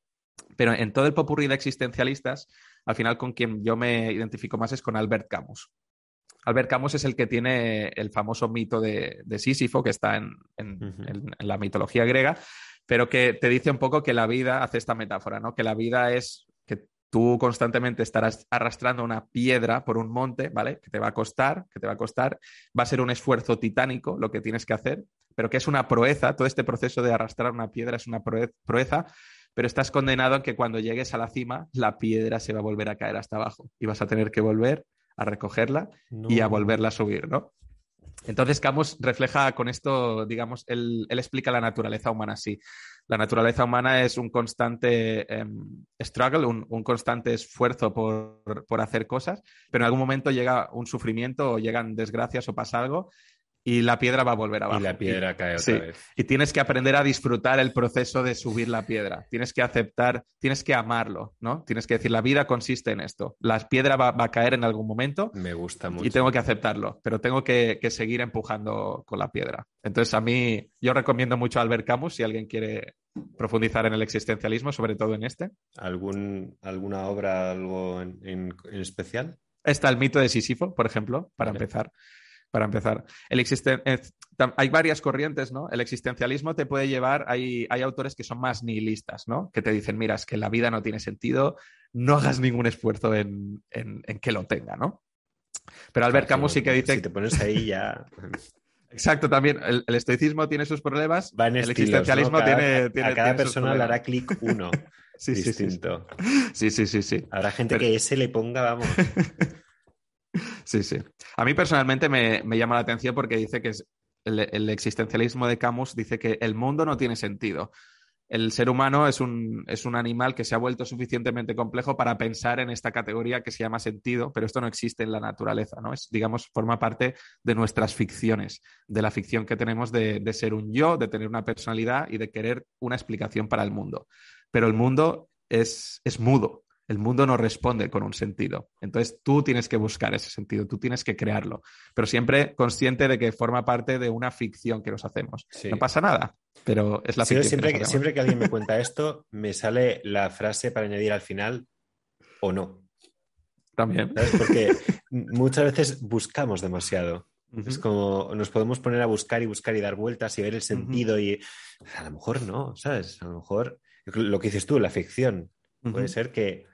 Pero en todo el popurrí de existencialistas, al final con quien yo me identifico más es con Albert Camus. Albert Camus es el que tiene el famoso mito de, Sísifo, que está en, la mitología griega, pero que te dice un poco que la vida hace esta metáfora, ¿no? Que la vida es que tú constantemente estarás arrastrando una piedra por un monte, ¿vale? Que te va a costar, que te va a costar, va a ser un esfuerzo titánico lo que tienes que hacer, pero que es una proeza, todo este proceso de arrastrar una piedra es una proeza, pero estás condenado a que cuando llegues a la cima, la piedra se va a volver a caer hasta abajo y vas a tener que volver a recogerla y a volverla a subir, ¿no? Entonces Camus refleja con esto, digamos, él, explica la naturaleza humana así. La naturaleza humana es un constante em, struggle, un, constante esfuerzo por, por, hacer cosas, pero en algún momento llega un sufrimiento o llegan desgracias o pasa algo y la piedra va a volver abajo. Y la piedra cae otra vez. Y tienes que aprender a disfrutar el proceso de subir la piedra. Tienes que aceptar, tienes que amarlo, ¿no? Tienes que decir, la vida consiste en esto. La piedra va, a caer en algún momento. Me gusta mucho. Y tengo que aceptarlo, pero tengo que, seguir empujando con la piedra. Entonces, a mí, yo recomiendo mucho a Albert Camus si alguien quiere profundizar en el existencialismo, sobre todo en este. ¿Algún, ¿Alguna obra, algo en, especial? Está el mito de Sísifo, por ejemplo, para empezar para empezar. El eh, hay varias corrientes, ¿no? El existencialismo te puede llevar, hay, hay autores que son más nihilistas, ¿no? Que te dicen, mira, es que la vida no tiene sentido, no hagas ningún esfuerzo en, que lo tenga, ¿no? Pero Albert Camus sí que dice... Si te pones ahí ya... Exacto, también el, estoicismo tiene sus problemas, el existencialismo tiene, A cada persona le hará clic uno. sí, distinto. Sí, sí, sí, sí. Habrá gente que ese le ponga, vamos. Sí, sí. A mí personalmente me, llama la atención porque dice que el, existencialismo de Camus dice que el mundo no tiene sentido. El ser humano es un, es un animal que se ha vuelto suficientemente complejo para pensar en esta categoría que se llama sentido, pero esto no existe en la naturaleza, ¿no? Es, digamos, forma parte de nuestras ficciones, de la ficción que tenemos de, de ser un yo, de tener una personalidad y de querer una explicación para el mundo. Pero el mundo es, es mudo, el mundo no responde con un sentido. Entonces tú tienes que buscar ese sentido, tú tienes que crearlo, pero siempre consciente de que forma parte de una ficción que nos hacemos. No pasa nada, pero es la ficción. siempre, que, siempre que alguien me cuenta esto, me sale la frase para añadir al final o no. También. Porque muchas veces buscamos demasiado. Es como nos podemos poner a buscar y buscar y dar vueltas y ver el sentido y a lo mejor no, ¿sabes? A lo mejor lo que dices tú, la ficción. Puede ser que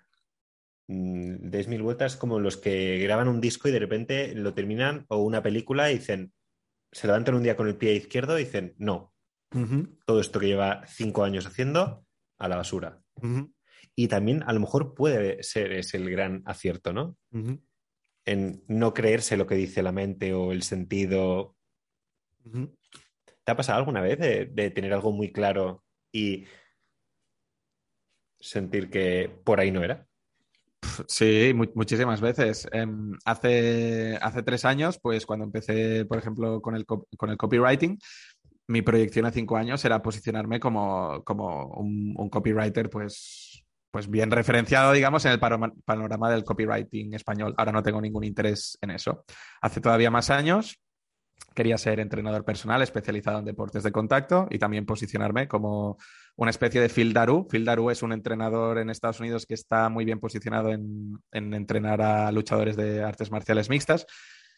des mil vueltas como los que graban un disco y de repente lo terminan o una película y dicen, se levantan un día con el pie izquierdo y dicen, no, todo esto que lleva cinco años haciendo, a la basura. Y también a lo mejor puede ser es el gran acierto, ¿no? En no creerse lo que dice la mente o el sentido. ¿Te ha pasado alguna vez de tener algo muy claro y sentir que por ahí no era? Sí, muchísimas veces. Em, hace, hace tres años, pues cuando empecé, por ejemplo, con el, con el copywriting, mi proyección a cinco años era posicionarme como, como un, copywriter, pues, pues bien referenciado, digamos, en el panorama del copywriting español. Ahora no tengo ningún interés en eso. Hace todavía más años quería ser entrenador personal especializado en deportes de contacto y también posicionarme como una especie de Phil Daru. Phil Daru es un entrenador en Estados Unidos que está muy bien posicionado en, entrenar a luchadores de artes marciales mixtas.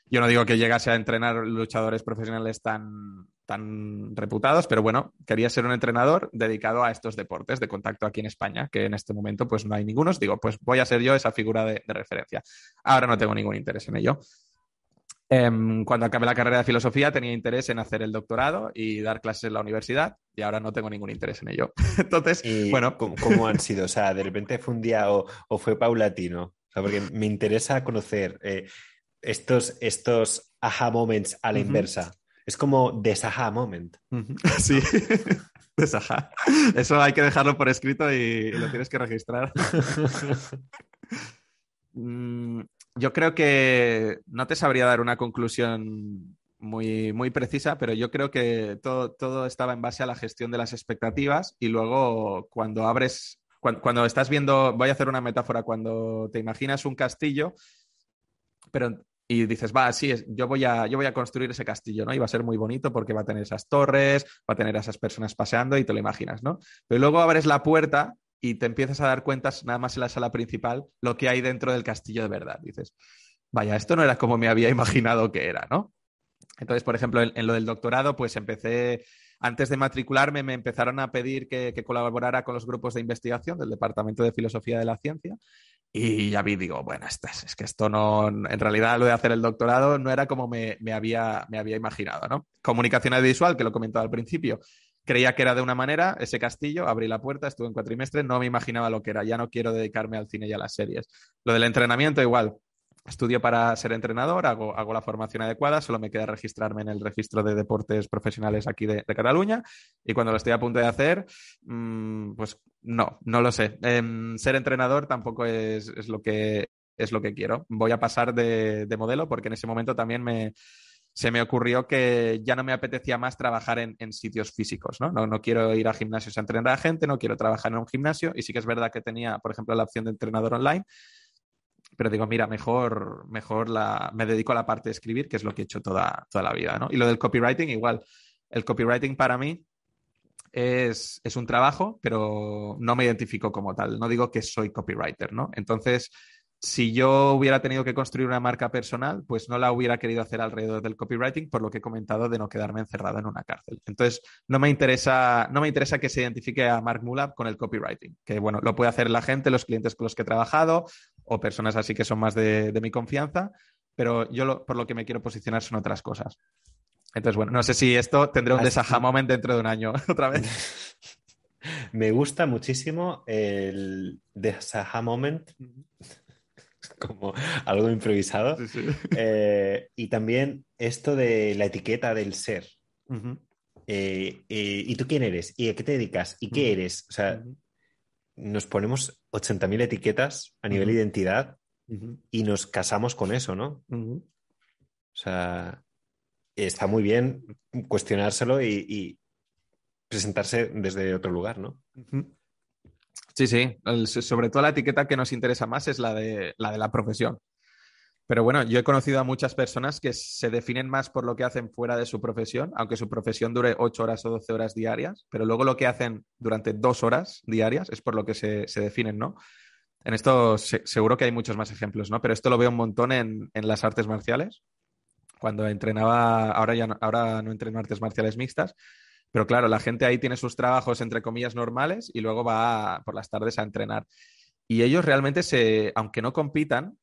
Yo no digo que llegase a entrenar luchadores profesionales tan, tan reputados, pero bueno, quería ser un entrenador dedicado a estos deportes de contacto aquí en España, que en este momento pues no hay ninguno. Digo, pues voy a ser yo esa figura de referencia. Ahora no tengo ningún interés en ello. Em, cuando acabé la carrera de filosofía tenía interés en hacer el doctorado y dar clases en la universidad y ahora no tengo ningún interés en ello. Entonces, bueno. ¿cómo, han sido? O sea, de repente fue un día o, fue paulatino. porque me interesa conocer eh, estos, estos aha moments a la inversa. Es como desaha moment. Sí, desaha. Eso hay que dejarlo por escrito y lo tienes que registrar. Mm, yo creo que no te sabría dar una conclusión muy, muy precisa, pero yo creo que todo, todo estaba en base a la gestión de las expectativas y luego cuando abres, cuando, estás viendo, voy a hacer una metáfora, cuando te imaginas un castillo, pero y dices, va, sí, yo voy, a, yo voy a construir ese castillo, ¿no? Y va a ser muy bonito porque va a tener esas torres, va a tener esas personas paseando y te lo imaginas, ¿no? Pero luego abres la puerta y te empiezas a dar cuentas, nada más en la sala principal, lo que hay dentro del castillo de verdad. Dices, vaya, esto no era como me había imaginado que era, ¿no? Entonces, por ejemplo, en, lo del doctorado, pues empecé, antes de matricularme, me empezaron a pedir que, colaborara con los grupos de investigación del Departamento de Filosofía de la Ciencia. Y ya vi, digo, bueno, es, es que esto no, en realidad lo de hacer el doctorado no era como me, había, me había imaginado, ¿no? Comunicación audiovisual, que lo comentaba al principio, creía que era de una manera, ese castillo, abrí la puerta, estuve en cuatrimestre, no me imaginaba lo que era, ya no quiero dedicarme al cine y a las series. Lo del entrenamiento igual, Estudio para ser entrenador, hago, hago, la formación adecuada, solo me queda registrarme en el registro de deportes profesionales aquí de, Cataluña y cuando lo estoy a punto de hacer, mm, pues no, no lo sé. Em, ser entrenador tampoco es, lo que, es lo que quiero. Voy a pasar de, modelo porque en ese momento también me, se me ocurrió que ya no me apetecía más trabajar en, sitios físicos, ¿no? ¿no? ¿no? quiero ir a gimnasios a entrenar a gente, no quiero trabajar en un gimnasio y sí que es verdad que tenía, por ejemplo, la opción de entrenador online, pero digo, mira, mejor, mejor la, me dedico a la parte de escribir, que es lo que he hecho toda, toda la vida, ¿no? Y lo del copywriting, igual. El copywriting para mí es, es, un trabajo, pero no me identifico como tal. No digo que soy copywriter, ¿no? Entonces, si yo hubiera tenido que construir una marca personal, pues no la hubiera querido hacer alrededor del copywriting, por lo que he comentado de no quedarme encerrado en una cárcel. Entonces, no me interesa, no me interesa que se identifique a Mark Mulab con el copywriting, que bueno, lo puede hacer la gente, los clientes con los que he trabajado o personas así que son más de, mi confianza, pero yo por lo que me quiero posicionar son otras cosas. Entonces, bueno, no sé si esto tendrá un desaja moment dentro de un año otra vez. Me gusta muchísimo el desaja moment como algo improvisado. Eh, y también esto de la etiqueta del ser. Eh, eh, ¿Y tú quién eres? ¿Y a qué te dedicas? ¿Y qué eres? O sea, nos ponemos 80.000 etiquetas a nivel identidad y nos casamos con eso, ¿no? O sea, está muy bien cuestionárselo y, presentarse desde otro lugar, ¿no? Sí, sí. sobre todo la etiqueta que nos interesa más es la de la, profesión. Pero bueno, yo he conocido a muchas personas que se definen más por lo que hacen fuera de su profesión, aunque su profesión dure 8 horas o 12 horas diarias, pero luego lo que hacen durante dos horas diarias es por lo que se, definen, ¿no? En esto seguro que hay muchos más ejemplos, ¿no? Pero esto lo veo un montón en, las artes marciales. Cuando entrenaba, ahora ya ahora no entreno artes marciales mixtas, pero claro, la gente ahí tiene sus trabajos, entre comillas, normales y luego va por las tardes a entrenar. Y ellos realmente se, aunque no compitan,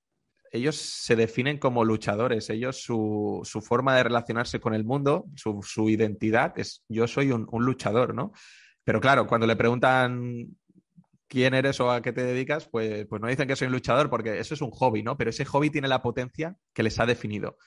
ellos se definen como luchadores. Ellos, su, forma de relacionarse con el mundo, su, identidad es yo soy un, luchador, ¿no? Pero claro, cuando le preguntan quién eres o a qué te dedicas, pues, pues no dicen que soy un luchador porque eso es un hobby, ¿no? Pero ese hobby tiene la potencia que les ha definido.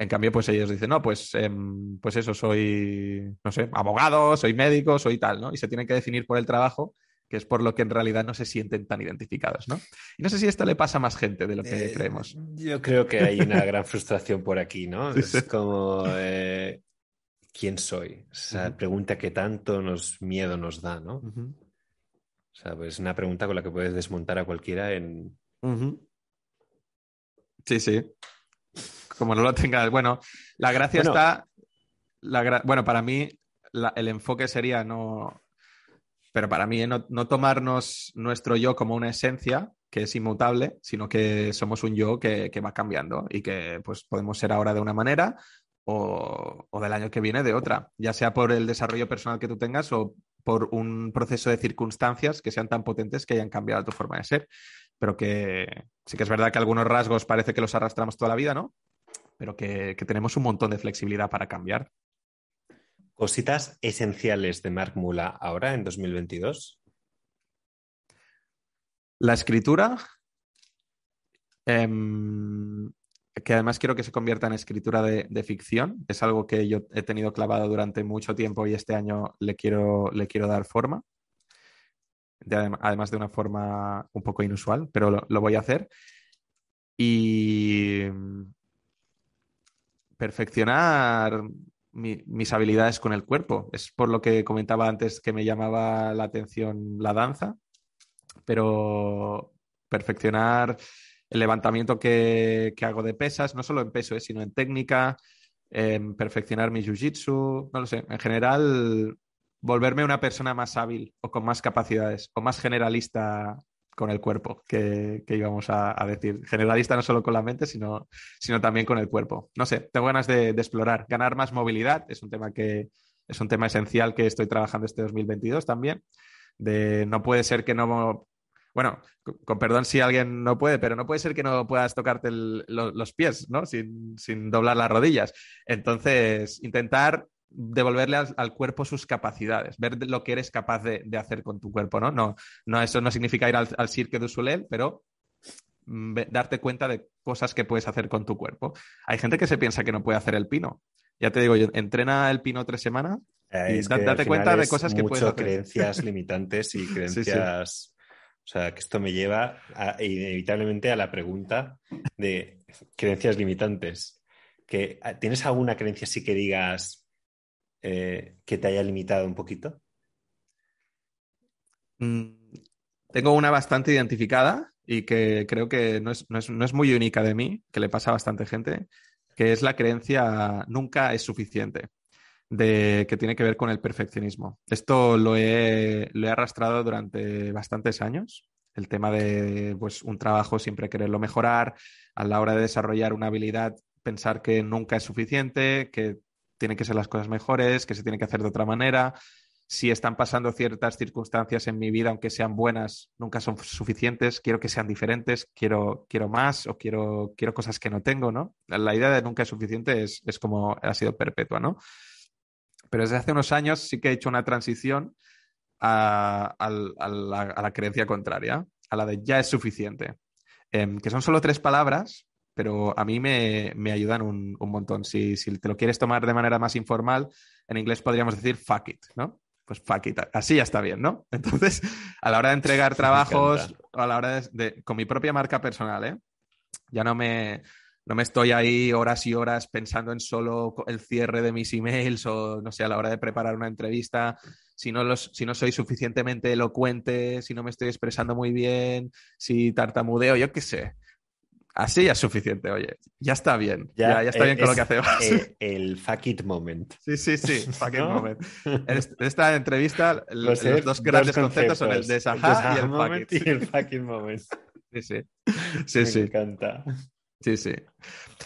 En cambio, pues ellos dicen, no, pues, em, pues eso, soy, no sé, abogado, soy médico, soy tal, ¿no? Y se tienen que definir por el trabajo, que es por lo que en realidad no se sienten tan identificados, ¿no? Y no sé si esto le pasa a más gente de lo que eh, creemos. Yo creo que hay una gran frustración por aquí, ¿no? es como, eh, ¿quién soy? Esa pregunta que tanto nos miedo nos da, ¿no? O sea, pues una pregunta con la que puedes desmontar a cualquiera en... Sí, sí como no lo tengas. Bueno, la gracia está. bueno, para mí el enfoque sería no. Pero para mí, no, tomarnos nuestro yo como una esencia que es inmutable, sino que somos un yo que, va cambiando y que pues, podemos ser ahora de una manera o, o, del año que viene de otra, ya sea por el desarrollo personal que tú tengas o por un proceso de circunstancias que sean tan potentes que hayan cambiado tu forma de ser. Pero que sí que es verdad que algunos rasgos parece que los arrastramos toda la vida, ¿no? Pero que, tenemos un montón de flexibilidad para cambiar. Cositas esenciales de Mark Mula ahora en 2022. La escritura, em, que además quiero que se convierta en escritura de, ficción. Es algo que yo he tenido clavado durante mucho tiempo y este año le quiero, le quiero dar forma. además de una forma un poco inusual, pero lo voy a hacer. Y perfeccionar mis habilidades con el cuerpo. Es por lo que comentaba antes que me llamaba la atención la danza, pero perfeccionar el levantamiento que, hago de pesas, no solo en peso, eh, sino en técnica, perfeccionar mi jiu-jitsu, no lo sé, en general volverme una persona más hábil o con más capacidades o más generalista con el cuerpo, que, íbamos a, decir. Generalista no solo con la mente, sino, sino también con el cuerpo. No sé, tengo ganas de, explorar. Ganar más movilidad es un tema que es un tema esencial que estoy trabajando este 2022 también. De no puede ser que no. Bueno, con, perdón si alguien no puede, pero no puede ser que no puedas tocarte los pies, ¿no? Sin, sin doblar las rodillas. Entonces, intentar devolverle al, cuerpo sus capacidades, ver lo que eres capaz de, hacer con tu cuerpo, ¿no? No, no eso no significa ir al, al Cirque du Soleil, pero mm, darte cuenta de cosas que puedes hacer con tu cuerpo. Hay gente que se piensa que no puede hacer el pino. Ya te digo, yo, entrena el pino tres semanas y date cuenta de cosas que puedes hacer. creencias limitantes y creencias... O sea, que esto me lleva inevitablemente a la pregunta de creencias limitantes. Que, ¿Tienes alguna creencia así que digas, eh, que te haya limitado un poquito? Mm, tengo una bastante identificada y que creo que no es, muy única de mí, que le pasa a bastante gente, que es la creencia nunca es suficiente, de, que tiene que ver con el perfeccionismo. Esto lo he, lo he arrastrado durante bastantes años, el tema de pues, un trabajo siempre quererlo mejorar, a la hora de desarrollar una habilidad pensar que nunca es suficiente, que tienen que ser las cosas mejores, que se tiene que hacer de otra manera. Si están pasando ciertas circunstancias en mi vida, aunque sean buenas, nunca son suficientes. Quiero que sean diferentes, quiero, quiero más o quiero, quiero cosas que no tengo, ¿no? La idea de nunca es suficiente es, es como ha sido perpetua, ¿no? Pero desde hace unos años sí que he hecho una transición a, la, creencia contraria, a la de ya es suficiente. Em, que son solo tres palabras, pero a mí me, ayudan un, montón. Si, te lo quieres tomar de manera más informal, en inglés podríamos decir fuck it, ¿no? Pues fuck it, así ya está bien, ¿no? Entonces, a la hora de entregar trabajos, a la hora de, con mi propia marca personal, ¿eh? Ya no me, no me estoy ahí horas y horas pensando en solo el cierre de mis emails o, no sé, a la hora de preparar una entrevista, si no, los, si no soy suficientemente elocuente, si no me estoy expresando muy bien, si tartamudeo, yo qué sé. Así ya es suficiente, oye. Ya está bien. Ya, está bien con lo que hacemos. El, fuck it moment. Sí, sí, sí. Fuck it moment. En esta entrevista, los, dos grandes conceptos, son el de y el fuck it. Y el fuck it moment. Sí, sí. Sí, Me encanta. Sí, sí.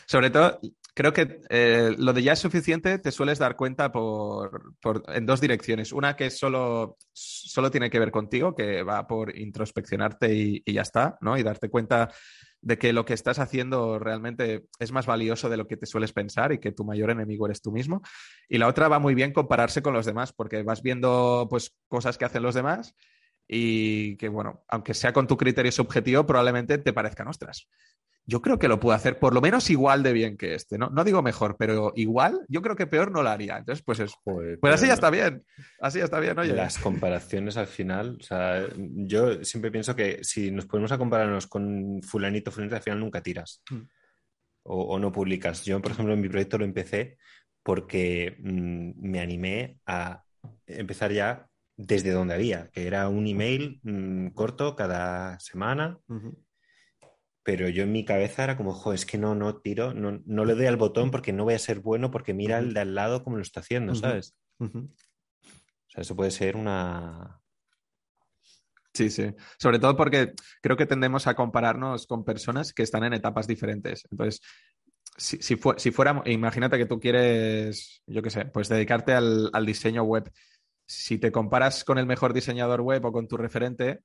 Sobre todo, creo que eh, lo de ya es suficiente te sueles dar cuenta por, en dos direcciones. Una que solo, solo tiene que ver contigo, que va por introspeccionarte y, y ya está, ¿no? Y darte cuenta de que lo que estás haciendo realmente es más valioso de lo que te sueles pensar y que tu mayor enemigo eres tú mismo. Y la otra va muy bien compararse con los demás, porque vas viendo pues cosas que hacen los demás y que, bueno, aunque sea con tu criterio subjetivo, probablemente te parezcan ostras yo creo que lo puedo hacer por lo menos igual de bien que este, ¿no? No digo mejor, pero igual, yo creo que peor no lo haría. Entonces, pues es. pues así ya está bien. Así ya está bien, oye. Las comparaciones al final, o sea, yo siempre pienso que si nos ponemos a compararnos con fulanito, fulanito, al final nunca tiras. Mm. O, no publicas. Yo, por ejemplo, en mi proyecto lo empecé porque mm, me animé a empezar ya desde donde había, que era un email mm, corto cada semana pero yo en mi cabeza era como, jo, es que no, no tiro, no, no le doy al botón porque no voy a ser bueno porque mira el de al lado cómo lo está haciendo, ¿sabes? O sea, eso puede ser una... Sí, sí. Sobre todo porque creo que tendemos a compararnos con personas que están en etapas diferentes. Entonces, si, si, si fuera, imagínate que tú quieres, yo qué sé, pues dedicarte al, al diseño web. Si te comparas con el mejor diseñador web o con tu referente,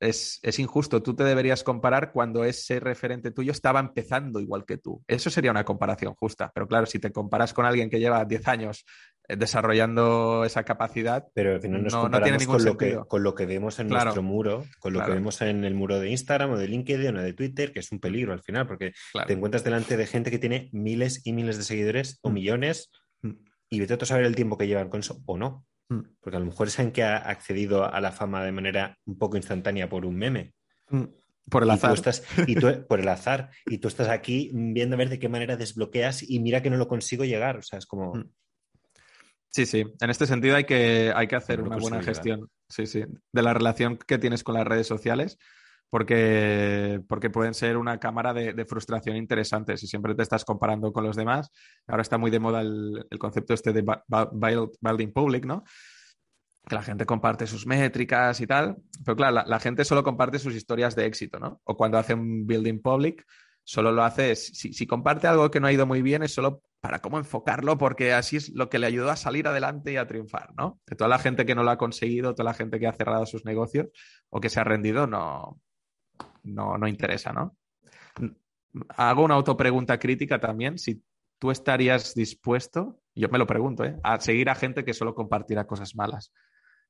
es, injusto. Tú te deberías comparar cuando ese referente tuyo estaba empezando igual que tú. Eso sería una comparación justa. Pero claro, si te comparas con alguien que lleva 10 años eh, desarrollando esa capacidad, pero al final nos no, comparamos con, lo que, con lo que vemos en nuestro muro, con lo que vemos en el muro de Instagram o de LinkedIn o de Twitter, que es un peligro al final, porque te encuentras delante de gente que tiene miles y miles de seguidores o mm. millones mm. y vete a saber el tiempo que llevan con eso o no. Mm. Porque a lo mejor es que ha accedido a la fama de manera un poco instantánea por un meme. Mm. Por el Y azar. tú estás, y tú, por el azar. Y tú estás aquí viendo a ver de qué manera desbloqueas y mira que no lo consigo llegar. O sea, es como. Mm. Sí, sí. En este sentido hay que, hay que hacer No una buena gestión. Sí, sí. De la relación que tienes con las redes sociales. Porque, porque pueden ser una cámara de, frustración interesante si siempre te estás comparando con los demás. Ahora está muy de moda el, el concepto este de bu- bu- build- building public, ¿no? Que la gente comparte sus métricas y tal. Pero claro, la, gente solo comparte sus historias de éxito, ¿no? O cuando hace un building public, solo lo hace, si, si comparte algo que no ha ido muy bien, es solo para cómo enfocarlo, porque así es lo que le ayudó a salir adelante y a triunfar, ¿no? Toda la gente que no lo ha conseguido, toda la gente que ha cerrado sus negocios o que se ha rendido, no, no, no interesa, ¿no? Hago una autopregunta crítica también, si tú estarías dispuesto, yo me lo pregunto, ¿eh? a seguir a gente que solo compartirá cosas malas.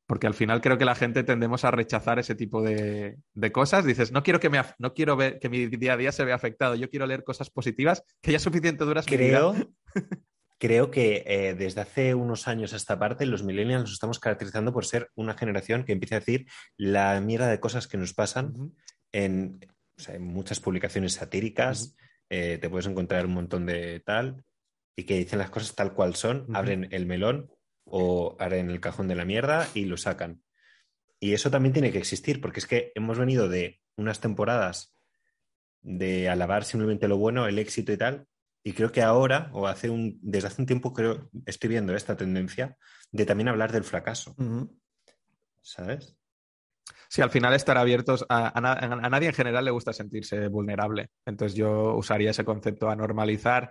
Porque al final creo que la gente tendemos a rechazar ese tipo de, de cosas. Dices, no quiero, que me, no quiero ver que mi día a día se vea afectado, yo quiero leer cosas positivas, que ya suficiente duras mi vida. Creo, creo que eh, desde hace unos años a esta parte, los millennials nos estamos caracterizando por ser una generación que empieza a decir la mierda de cosas que nos pasan. En, o sea, en muchas publicaciones satíricas. eh, te puedes encontrar un montón de tal y que dicen las cosas tal cual son, abren el melón o abren el cajón de la mierda y lo sacan. Y eso también tiene que existir, porque es que hemos venido de unas temporadas de alabar simplemente lo bueno, el éxito y tal, y creo que ahora, o hace un, desde hace un tiempo, creo, estoy viendo esta tendencia de también hablar del fracaso, ¿sabes? Sí, al final estar abiertos a, a na- a nadie en general le gusta sentirse vulnerable. Entonces yo usaría ese concepto a normalizar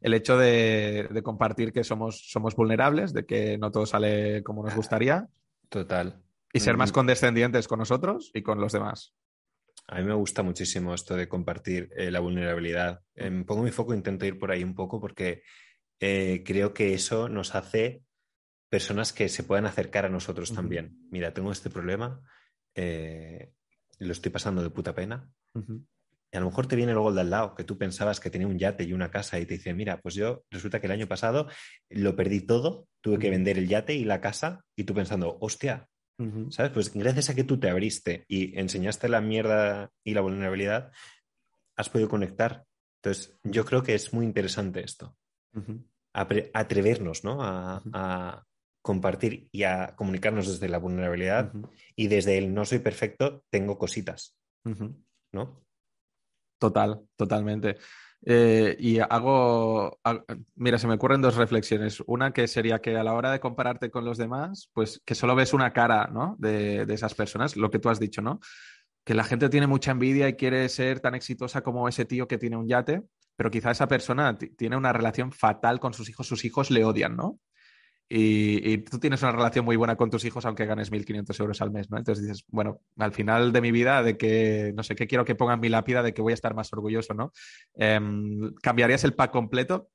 el hecho de, de compartir que somos, somos vulnerables, de que no todo sale como nos gustaría Total. y ser más Mm. condescendientes con nosotros y con los demás. A mí me gusta muchísimo esto de compartir eh, la vulnerabilidad. Em, pongo mi foco, intento ir por ahí un poco porque eh, creo que eso nos hace personas que se puedan acercar a nosotros también. Mira, tengo este problema, eh, lo estoy pasando de puta pena. Y a lo mejor te viene luego el de al lado, que tú pensabas que tenía un yate y una casa y te dice, mira, pues yo resulta que el año pasado lo perdí todo, tuve que vender el yate y la casa y tú pensando, hostia. ¿sabes? Pues gracias a que tú te abriste y enseñaste la mierda y la vulnerabilidad, has podido conectar. Entonces, yo creo que es muy interesante esto, apre- atrevernos, ¿no? A compartir y a comunicarnos desde la vulnerabilidad y desde el no soy perfecto, tengo cositas. ¿no? Total, totalmente. Eh, y hago, ha- mira, se me ocurren dos reflexiones. Una que sería que a la hora de compararte con los demás, pues que solo ves una cara, ¿no? De, de esas personas, lo que tú has dicho, ¿no? Que la gente tiene mucha envidia y quiere ser tan exitosa como ese tío que tiene un yate, pero quizá esa persona ti- tiene una relación fatal con sus hijos, sus hijos le odian, ¿no? Y, tú tienes una relación muy buena con tus hijos aunque ganes 1.500 euros al mes, ¿no? Entonces dices, bueno, al final de mi vida, de que, no sé, qué quiero que ponga en mi lápida de que voy a estar más orgulloso, ¿no? Em, ¿Cambiarías el pack completo?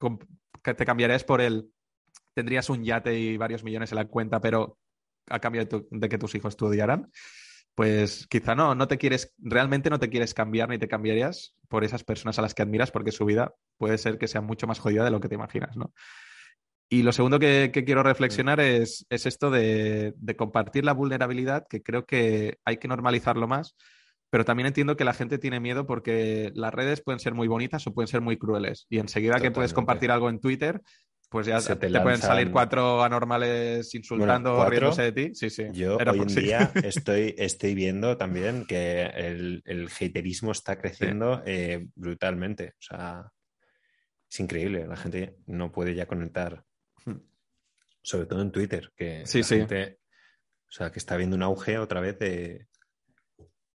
¿Te cambiarías por el... Tendrías un yate y varios millones en la cuenta, pero a cambio de, de que tus hijos te odiaran? Pues quizá no, no te quieres, realmente no te quieres cambiar ni te cambiarías por esas personas a las que admiras porque su vida puede ser que sea mucho más jodida de lo que te imaginas, ¿no? Y lo segundo que, que quiero reflexionar es, es esto de, de compartir la vulnerabilidad, que creo que hay que normalizarlo más, pero también entiendo que la gente tiene miedo porque las redes pueden ser muy bonitas o pueden ser muy crueles. Y enseguida que puedes Totalmente. compartir algo en Twitter, pues ya Se te, te pueden salir cuatro anormales insultando, Bueno, riéndose de ti. Sí, sí. Yo Era hoy en sí. día estoy, estoy viendo también que el, el haterismo está creciendo eh, brutalmente. O sea, es increíble. La gente no puede ya conectar. Sobre todo en Twitter, que Sí, la sí. gente, o sea, que está viendo un auge otra vez de...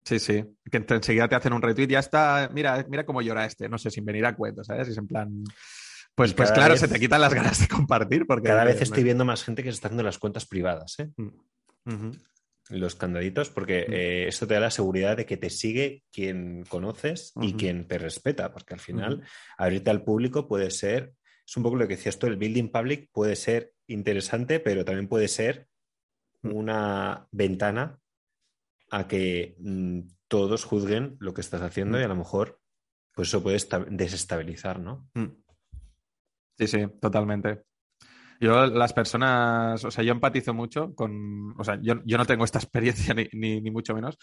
Sí, sí. Que enseguida te hacen un retweet, ya está. Mira, mira cómo llora este, no sé, sin venir a cuento, ¿sabes? Es en plan. Pues, pues claro, vez- se te quitan las ganas de compartir. Porque Cada vez estoy viendo más gente que se está haciendo las cuentas privadas, ¿eh? Ujú. Los candaditos, porque Mm. eh, esto te da la seguridad de que te sigue quien conoces y quien te respeta, porque al final abrirte al público puede ser, es un poco lo que decías tú, el building public puede ser interesante, pero también puede ser Mm. una ventana a que mm, todos juzguen lo que estás haciendo Mm. y a lo mejor pues eso puede esta- desestabilizar, ¿no? Sí, sí, totalmente. Yo, las personas, o sea, yo empatizo mucho con, o sea, yo, yo no tengo esta experiencia ni, ni, ni mucho menos,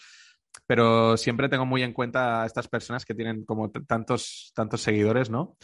pero siempre tengo muy en cuenta a estas personas que tienen como tantos, tantos seguidores, ¿no?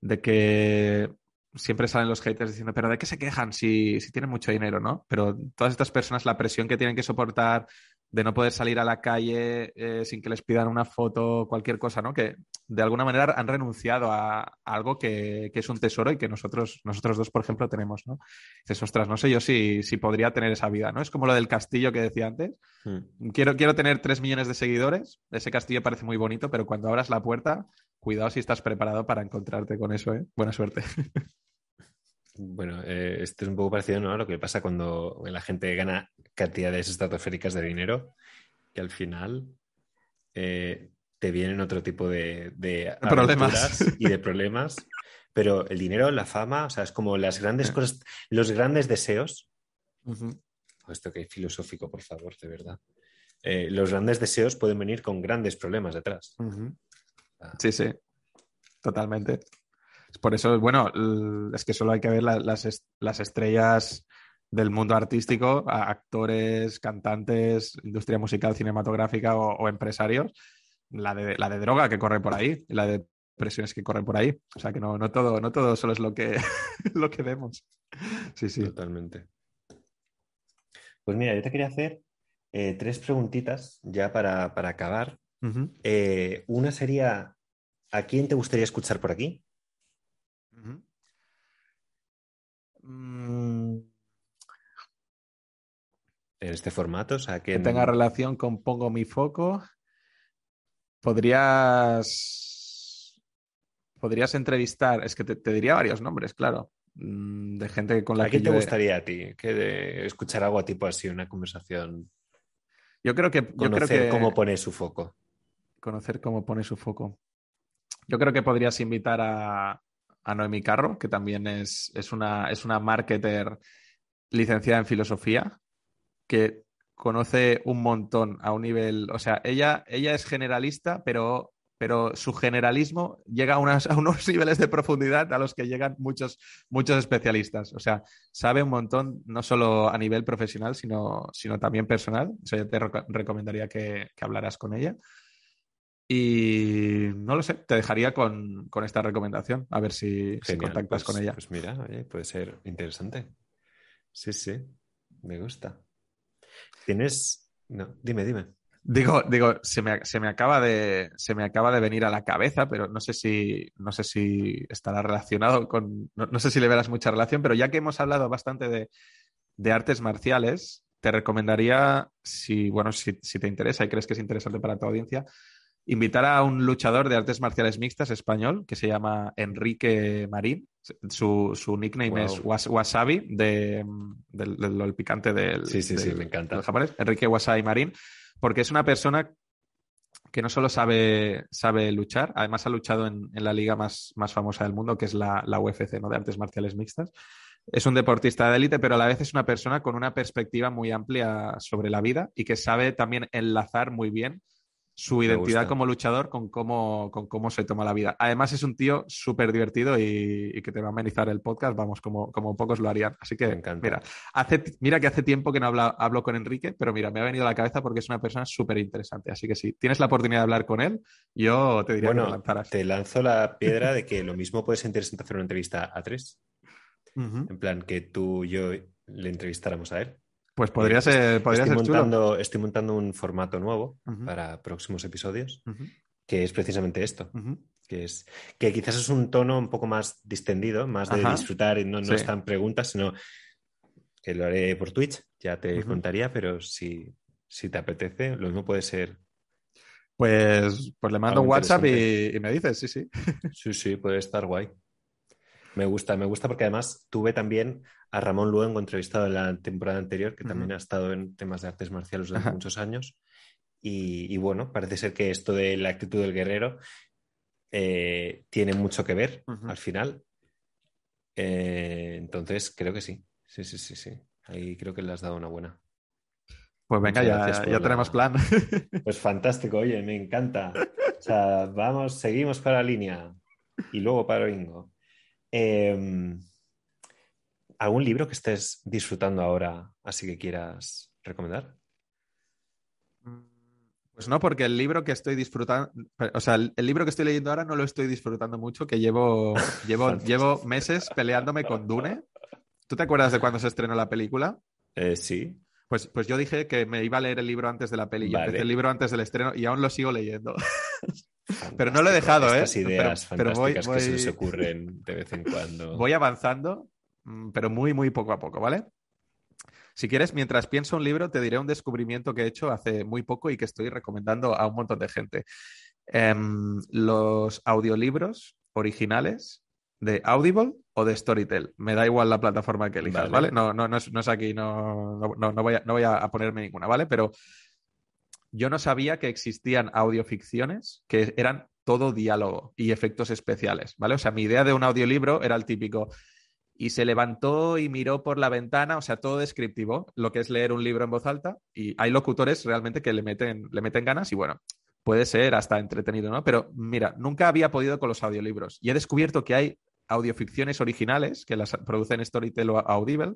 De que siempre salen los haters diciendo, pero ¿de qué se quejan si, si tienen mucho dinero, no? Pero todas estas personas, la presión que tienen que soportar de no poder salir a la calle eh, sin que les pidan una foto, cualquier cosa, ¿no? Que de alguna manera han renunciado a, algo que, es un tesoro y que nosotros, nosotros dos, por ejemplo, tenemos, ¿no? Dices, ostras, no sé yo si, si podría tener esa vida, ¿no? Es como lo del castillo que decía antes. Hmm. Quiero, quiero tener tres millones de seguidores, ese castillo parece muy bonito, pero cuando abras la puerta, cuidado si estás preparado para encontrarte con eso, ¿eh? Buena suerte. Bueno, eh, esto es un poco parecido ¿no? a lo que pasa cuando la gente gana cantidades estratosféricas de dinero, que al final eh, te vienen otro tipo de, problemas y de problemas. Pero el dinero, la fama, o sea, es como las grandes cosas, los grandes deseos. Esto que hay filosófico, por favor, de verdad. Eh, los grandes deseos pueden venir con grandes problemas detrás. Sí, sí, totalmente. Por eso, bueno, es que solo hay que ver las, las estrellas del mundo artístico, actores, cantantes, industria musical, cinematográfica o, empresarios, la de, la de droga que corre por ahí, la de presiones que corren por ahí. O sea que no, no, todo, no todo solo es lo que, lo que vemos. Sí, sí. Totalmente. Pues mira, yo te quería hacer eh, tres preguntitas ya para, acabar. Eh, una sería, ¿a quién te gustaría escuchar por aquí? Mm. En este formato, o sea, que... tenga relación con Pongo mi foco. Podrías. Podrías entrevistar, es que te, diría varios nombres, claro. Mm, de gente con la ¿A que. ¿A te gustaría a ti? Que de escuchar algo tipo así, una conversación. Yo creo que. Conocer cómo pone su foco. Conocer cómo pone su foco. Yo creo que podrías invitar a, a Noemi Carro, que también es, es, una, es una marketer licenciada en filosofía, que conoce un montón a un nivel, o sea, ella, ella es generalista, pero, pero su generalismo llega a, a, unos niveles de profundidad a los que llegan muchos, muchos especialistas. O sea, sabe un montón, no solo a nivel profesional, sino, sino también personal. O sea, yo te recomendaría que, que hablaras con ella. Y no lo sé, te dejaría con, esta recomendación, a ver si, contactas con pues, ella. Pues mira, puede ser interesante. Sí, sí, me gusta. Tienes. No, dime, dime. Digo, digo, se me, acaba de, se me acaba de venir a la cabeza, pero no sé si, no sé si estará relacionado con. No, sé si le verás mucha relación, pero ya que hemos hablado bastante de, de artes marciales, te recomendaría, si, bueno, si, si, te interesa y crees que es interesante para tu audiencia, invitar a un luchador de artes marciales mixtas español que se llama Enrique Marín. Su, su nickname es Wasabi, de, del, picante del, sí, sí, sí, me encanta. japonés. Enrique Wasabi Marín, porque es una persona que no solo sabe, sabe luchar, además ha luchado en, en la liga más, más, famosa del mundo, que es la, la UFC, ¿no? de artes marciales mixtas. Es un deportista de élite, pero a la vez es una persona con una perspectiva muy amplia sobre la vida y que sabe también enlazar muy bien su identidad como luchador con cómo, con cómo se toma la vida. Además, es un tío súper divertido y, que te va a amenizar el podcast, vamos, como, como pocos lo harían. Así que, mira, hace, mira que hace tiempo que no hablo con Enrique, pero mira, me ha venido a la cabeza porque es una persona súper interesante. Así que si tienes la oportunidad de hablar con él, yo te diría que lo lanzaras. Te lanzo la piedra de que lo mismo puede ser interesante hacer una entrevista a tres. En plan, que tú y yo le entrevistáramos a él. Pues podría ser, podría estoy ser montando, Estoy montando un formato nuevo para próximos episodios, que es precisamente esto. Que, es, que quizás es un tono un poco más distendido, más de disfrutar, y no, no están preguntas, sino que lo haré por Twitch, ya te contaría, pero si, si te apetece, lo mismo puede ser pues, pues le mando un WhatsApp y, y, me dices, sí, sí. Sí, sí, puede estar guay. Me gusta, me gusta porque además tuve también a Ramón Luengo entrevistado en la temporada anterior, que también ha estado en temas de artes marciales durante muchos años. Y, bueno, parece ser que esto de la actitud del guerrero eh, tiene mucho que ver al final. Eh, entonces, creo que sí. Sí, sí, sí, sí. Ahí creo que le has dado una buena. Pues venga, ya, ya tenemos plan. Pues fantástico, oye, me encanta. O sea, vamos, seguimos para la línea y luego para Bingo. Em, ¿Algún libro que estés disfrutando ahora, así que quieras recomendar? Pues no, porque el libro que estoy disfrutando, o sea, el, libro que estoy leyendo ahora no lo estoy disfrutando mucho, que llevo, llevo, llevo meses peleándome con Dune. ¿Tú te acuerdas de cuando se estrenó la película? Eh, sí. Pues, pues yo dije que me iba a leer el libro antes de la peli. Empecé el libro antes del estreno y aún lo sigo leyendo. pero no lo he dejado, ¿eh? Estas ideas pero, fantásticas que se les ocurren de vez en cuando. Voy avanzando, mm, pero muy, muy poco a poco, ¿vale? Si quieres, mientras pienso un libro, te diré un descubrimiento que he hecho hace muy poco y que estoy recomendando a un montón de gente. Em, los audiolibros originales de Audible o de Storytel. Me da igual la plataforma que elijas, ¿vale? No, no, no, es, aquí, no, no, no, voy a, no voy a ponerme ninguna, ¿vale? Pero yo no sabía que existían audioficciones que eran todo diálogo y efectos especiales, ¿vale? O sea, mi idea de un audiolibro era el típico y se levantó y miró por la ventana, o sea, todo descriptivo, lo que es leer un libro en voz alta y hay locutores realmente que le meten, le meten ganas y bueno, puede ser hasta entretenido, ¿no? Pero mira, nunca había podido con los audiolibros y he descubierto que hay audioficciones originales que las producen Storytel o Audible,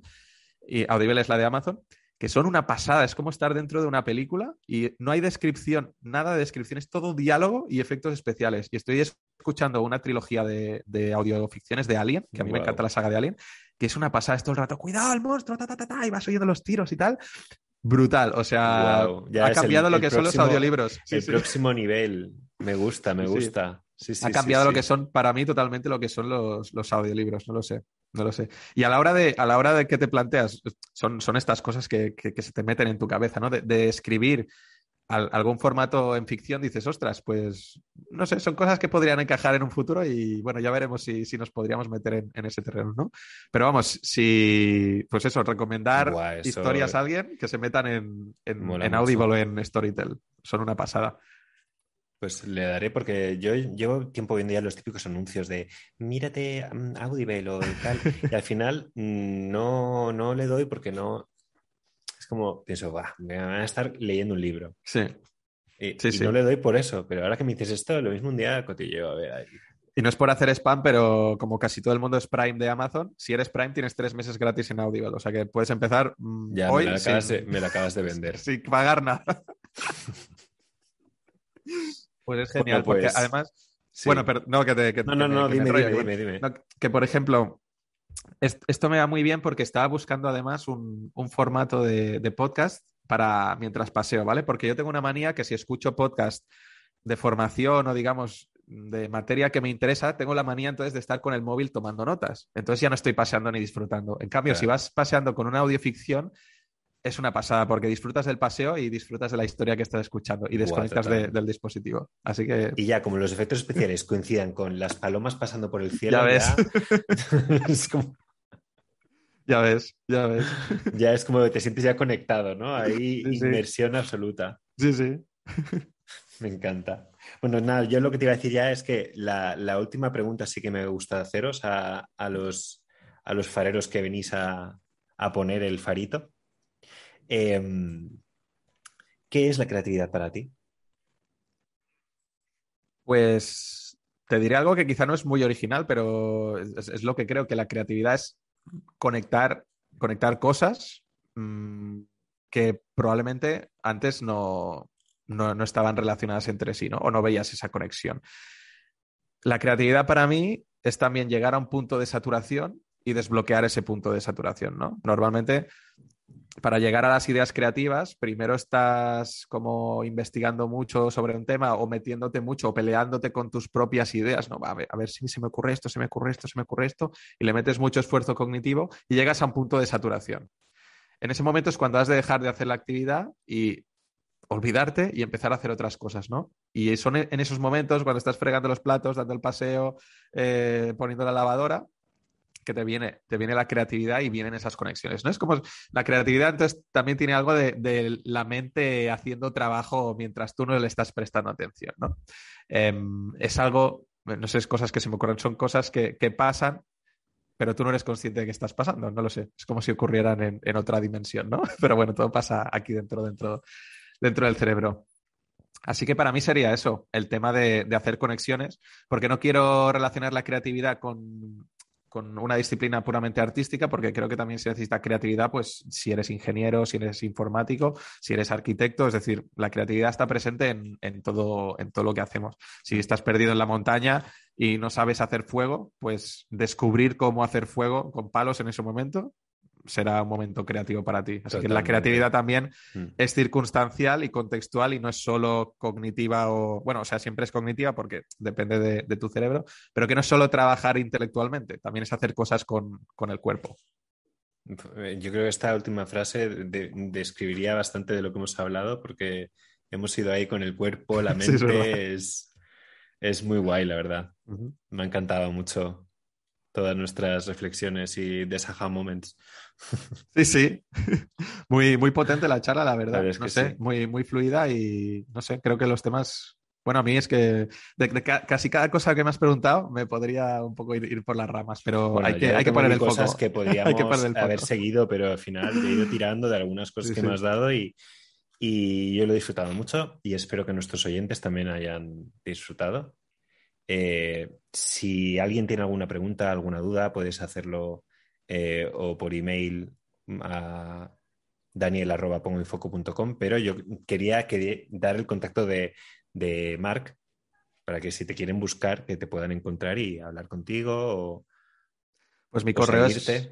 y Audible es la de Amazon, que son una pasada, es como estar dentro de una película y no hay descripción, nada de descripción, es todo diálogo y efectos especiales. Y estoy escuchando una trilogía de, de audioficciones de Alien, que a mí me encanta la saga de Alien, que es una pasada, es todo el rato, cuidado el monstruo, ta, ta, ta, ta, y vas oyendo los tiros y tal. Brutal, o sea, ha cambiado lo que son los audiolibros. el próximo nivel, me gusta, me gusta. Ha cambiado lo que son, para mí, totalmente lo que son los, los audiolibros, no lo sé. No lo sé. Y a la hora de, a la hora de que te planteas, son, son estas cosas que, se te meten en tu cabeza, ¿no? De, escribir algún formato en ficción, dices, ostras, pues no sé, son cosas que podrían encajar en un futuro y bueno, ya veremos si, nos podríamos meter en, ese terreno, ¿no? Pero vamos, si, pues eso, recomendar historias a alguien que se metan en, en, en Audible o en Storytel. Son una pasada. Pues le daré porque yo llevo tiempo viendo ya los típicos anuncios de mírate mm, Audible o tal. Y al final mm, no, no le doy porque no. Es como, pienso, va, me van a estar leyendo un libro. Sí. Y, no le doy por eso. Pero ahora que me dices esto, lo mismo un día cotilleo a ver ahí. Y no es por hacer spam, pero como casi todo el mundo es Prime de Amazon, si eres Prime tienes tres meses gratis en Audible. O sea que puedes empezar mm, ya, hoy. Me acabas, de, me la acabas de vender. sin pagar nada. Pues es genial, porque pues, además. Bueno, pero no, que te. no, no, no, dime, dime, dime, que por ejemplo, esto me va muy bien porque estaba buscando además un, formato de, podcast para mientras paseo, ¿vale? Porque yo tengo una manía que si escucho podcast de formación o digamos de materia que me interesa, tengo la manía entonces de estar con el móvil tomando notas. Entonces ya no estoy paseando ni disfrutando. En cambio, si vas paseando con una audioficción, es una pasada porque disfrutas del paseo y disfrutas de la historia que estás escuchando y desconectas del dispositivo. Así que. Y ya, como los efectos especiales coincidan con las palomas pasando por el cielo, ya ves. Ya... ves, ya ves. Ya es como que te sientes ya conectado, ¿no? Ahí inmersión absoluta. Sí, sí. Me encanta. Bueno, nada, yo lo que te iba a decir ya es que la, última pregunta sí que me gusta haceros a, los, a los fareros que venís a, a poner el farito. Em, ¿Qué es la creatividad para ti? Pues te diré algo que quizá no es muy original, pero es, lo que creo que la creatividad es conectar, conectar cosas mm, que probablemente antes no, no, estaban relacionadas entre sí, ¿no? O no veías esa conexión. La creatividad para mí es también llegar a un punto de saturación y desbloquear ese punto de saturación, ¿no? Normalmente para llegar a las ideas creativas, primero estás como investigando mucho sobre un tema o metiéndote mucho o peleándote con tus propias ideas, ¿no? A ver, a ver si se me ocurre esto, se me ocurre esto, se me ocurre esto, y le metes mucho esfuerzo cognitivo y llegas a un punto de saturación. En ese momento es cuando has de dejar de hacer la actividad y olvidarte y empezar a hacer otras cosas, ¿no? Y son en esos momentos cuando estás fregando los platos, dando el paseo, eh, poniendo la lavadora, que te viene, te viene la creatividad y vienen esas conexiones. ¿no? Es como la creatividad, entonces también tiene algo de, la mente haciendo trabajo mientras tú no le estás prestando atención. ¿no? Em, es algo, no sé, es cosas que se me ocurren, son cosas que, pasan, pero tú no eres consciente de que estás pasando, no lo sé. Es como si ocurrieran en, otra dimensión, ¿no? Pero bueno, todo pasa aquí dentro, dentro, dentro del cerebro. Así que para mí sería eso, el tema de, de, hacer conexiones, porque no quiero relacionar la creatividad con con una disciplina puramente artística, porque creo que también se necesita creatividad, pues si eres ingeniero, si eres informático, si eres arquitecto, es decir, la creatividad está presente en, todo, en todo lo que hacemos. Si estás perdido en la montaña y no sabes hacer fuego, pues descubrir cómo hacer fuego con palos en ese momento será un momento creativo para ti. Así que la creatividad también mm. es circunstancial y contextual y no es solo cognitiva o, bueno, o sea, siempre es cognitiva porque depende de, tu cerebro, pero que no es solo trabajar intelectualmente, también es hacer cosas con, el cuerpo. Eh, yo creo que esta última frase describiría bastante de lo que hemos hablado porque hemos ido ahí con el cuerpo, la mente, es, muy guay, la verdad. Me ha encantado mucho todas nuestras reflexiones y desaja moments. Sí, sí. Muy, muy potente la charla, la verdad. no sé, muy, muy fluida y no sé, creo que los temas. Bueno, a mí es que de, casi cada cosa que me has preguntado me podría un poco ir, por las ramas, pero hay, que, hay que poner el cosas que podríamos haber seguido, pero al final he ido tirando de algunas cosas que me has dado y, y yo lo he disfrutado mucho y espero que nuestros oyentes también hayan disfrutado. Eh, si alguien tiene alguna pregunta, alguna duda, puedes hacerlo eh, o por email a daniel.pongoinfoco.com, pero yo quería dar el contacto de, de Mark para que si te quieren buscar, que te puedan encontrar y hablar contigo o, pues mi correo es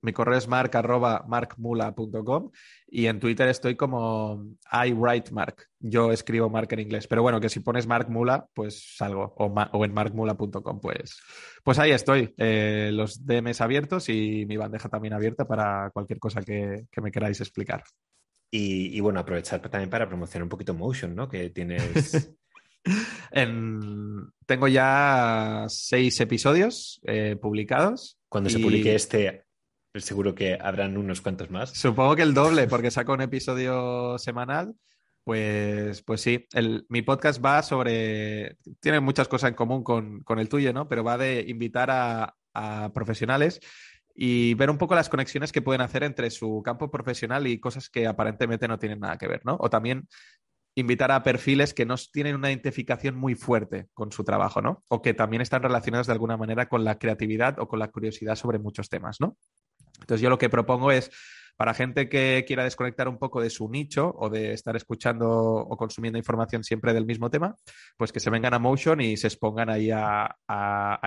mi correo es mark.markmula.com y en Twitter estoy como I write Mark. Yo escribo Mark en inglés. Pero bueno, que si pones Mark Mula, pues salgo. O, en markmula.com, pues, pues ahí estoy. Eh, los DMs abiertos y mi bandeja también abierta para cualquier cosa que, me queráis explicar. Y, bueno, aprovechar también para promocionar un poquito Motion, ¿no? Que tienes. Tengo ya seis episodios eh, publicados. Cuando se publique este, seguro que habrán unos cuantos más. Supongo que el doble, porque saco un episodio semanal. Pues, pues sí, mi podcast va sobre. Tiene muchas cosas en común con, el tuyo, ¿no? Pero va de invitar a, profesionales y ver un poco las conexiones que pueden hacer entre su campo profesional y cosas que aparentemente no tienen nada que ver, ¿no? O también invitar a perfiles que no tienen una identificación muy fuerte con su trabajo, ¿no? O que también están relacionados de alguna manera con la creatividad o con la curiosidad sobre muchos temas, ¿no? Entonces yo lo que propongo es para gente que quiera desconectar un poco de su nicho o de estar escuchando o consumiendo información siempre del mismo tema, pues que se vengan a Motion y se expongan ahí a,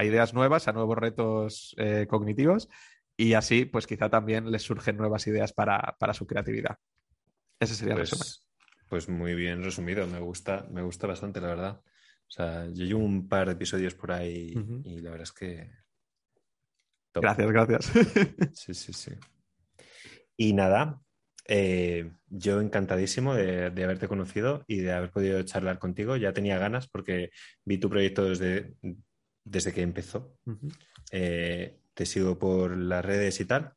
ideas nuevas, a nuevos retos eh, cognitivos y así pues quizá también les surgen nuevas ideas para, su creatividad. Ese sería el pues, resumen. Pues muy bien resumido, me gusta, me gusta bastante, la verdad. O sea, yo llevo un par de episodios por ahí y la verdad es que Gracias, gracias. Sí, sí, sí. Y nada, eh, yo encantadísimo de, haberte conocido y de haber podido charlar contigo. Ya tenía ganas porque vi tu proyecto desde, desde que empezó. Eh, te sigo por las redes y tal.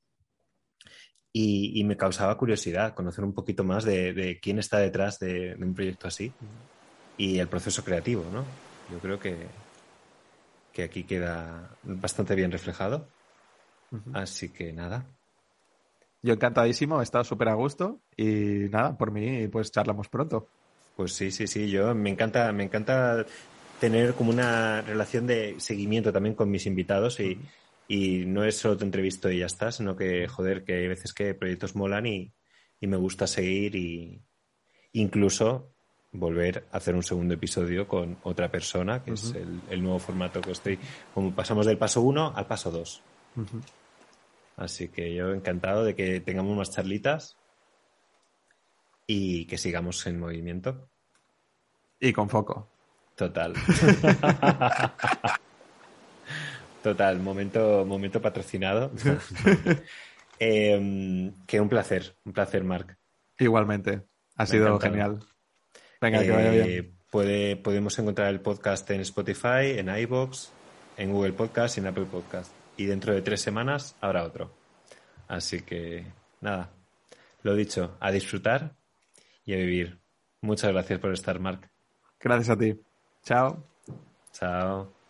Y, me causaba curiosidad conocer un poquito más de, quién está detrás de, un proyecto así y el proceso creativo, ¿no? Yo creo que, que aquí queda bastante bien reflejado. Así que nada. Yo encantadísimo, he estado súper a gusto y nada, por mí pues charlamos pronto. Pues sí, sí, sí, yo me encanta, me encanta tener como una relación de seguimiento también con mis invitados y, no es solo te entrevisto y ya está, sino que, joder, que hay veces que proyectos molan y, me gusta seguir y incluso volver a hacer un segundo episodio con otra persona, que es el, nuevo formato que estoy, como pasamos del paso uno al paso dos. Así que yo encantado de que tengamos más charlitas y que sigamos en movimiento. Y con foco. Total. Total, momento, momento patrocinado. Em, que un placer, un placer, Marc. Igualmente, ha sido genial. Venga, que vaya bien. Eh, puede, podemos encontrar el podcast en Spotify, en iBox, en Google Podcast y en Apple Podcast y dentro de tres semanas habrá otro. Así que nada, lo dicho, a disfrutar y a vivir. Muchas gracias por estar, Marc. Gracias a ti. Chao. Chao.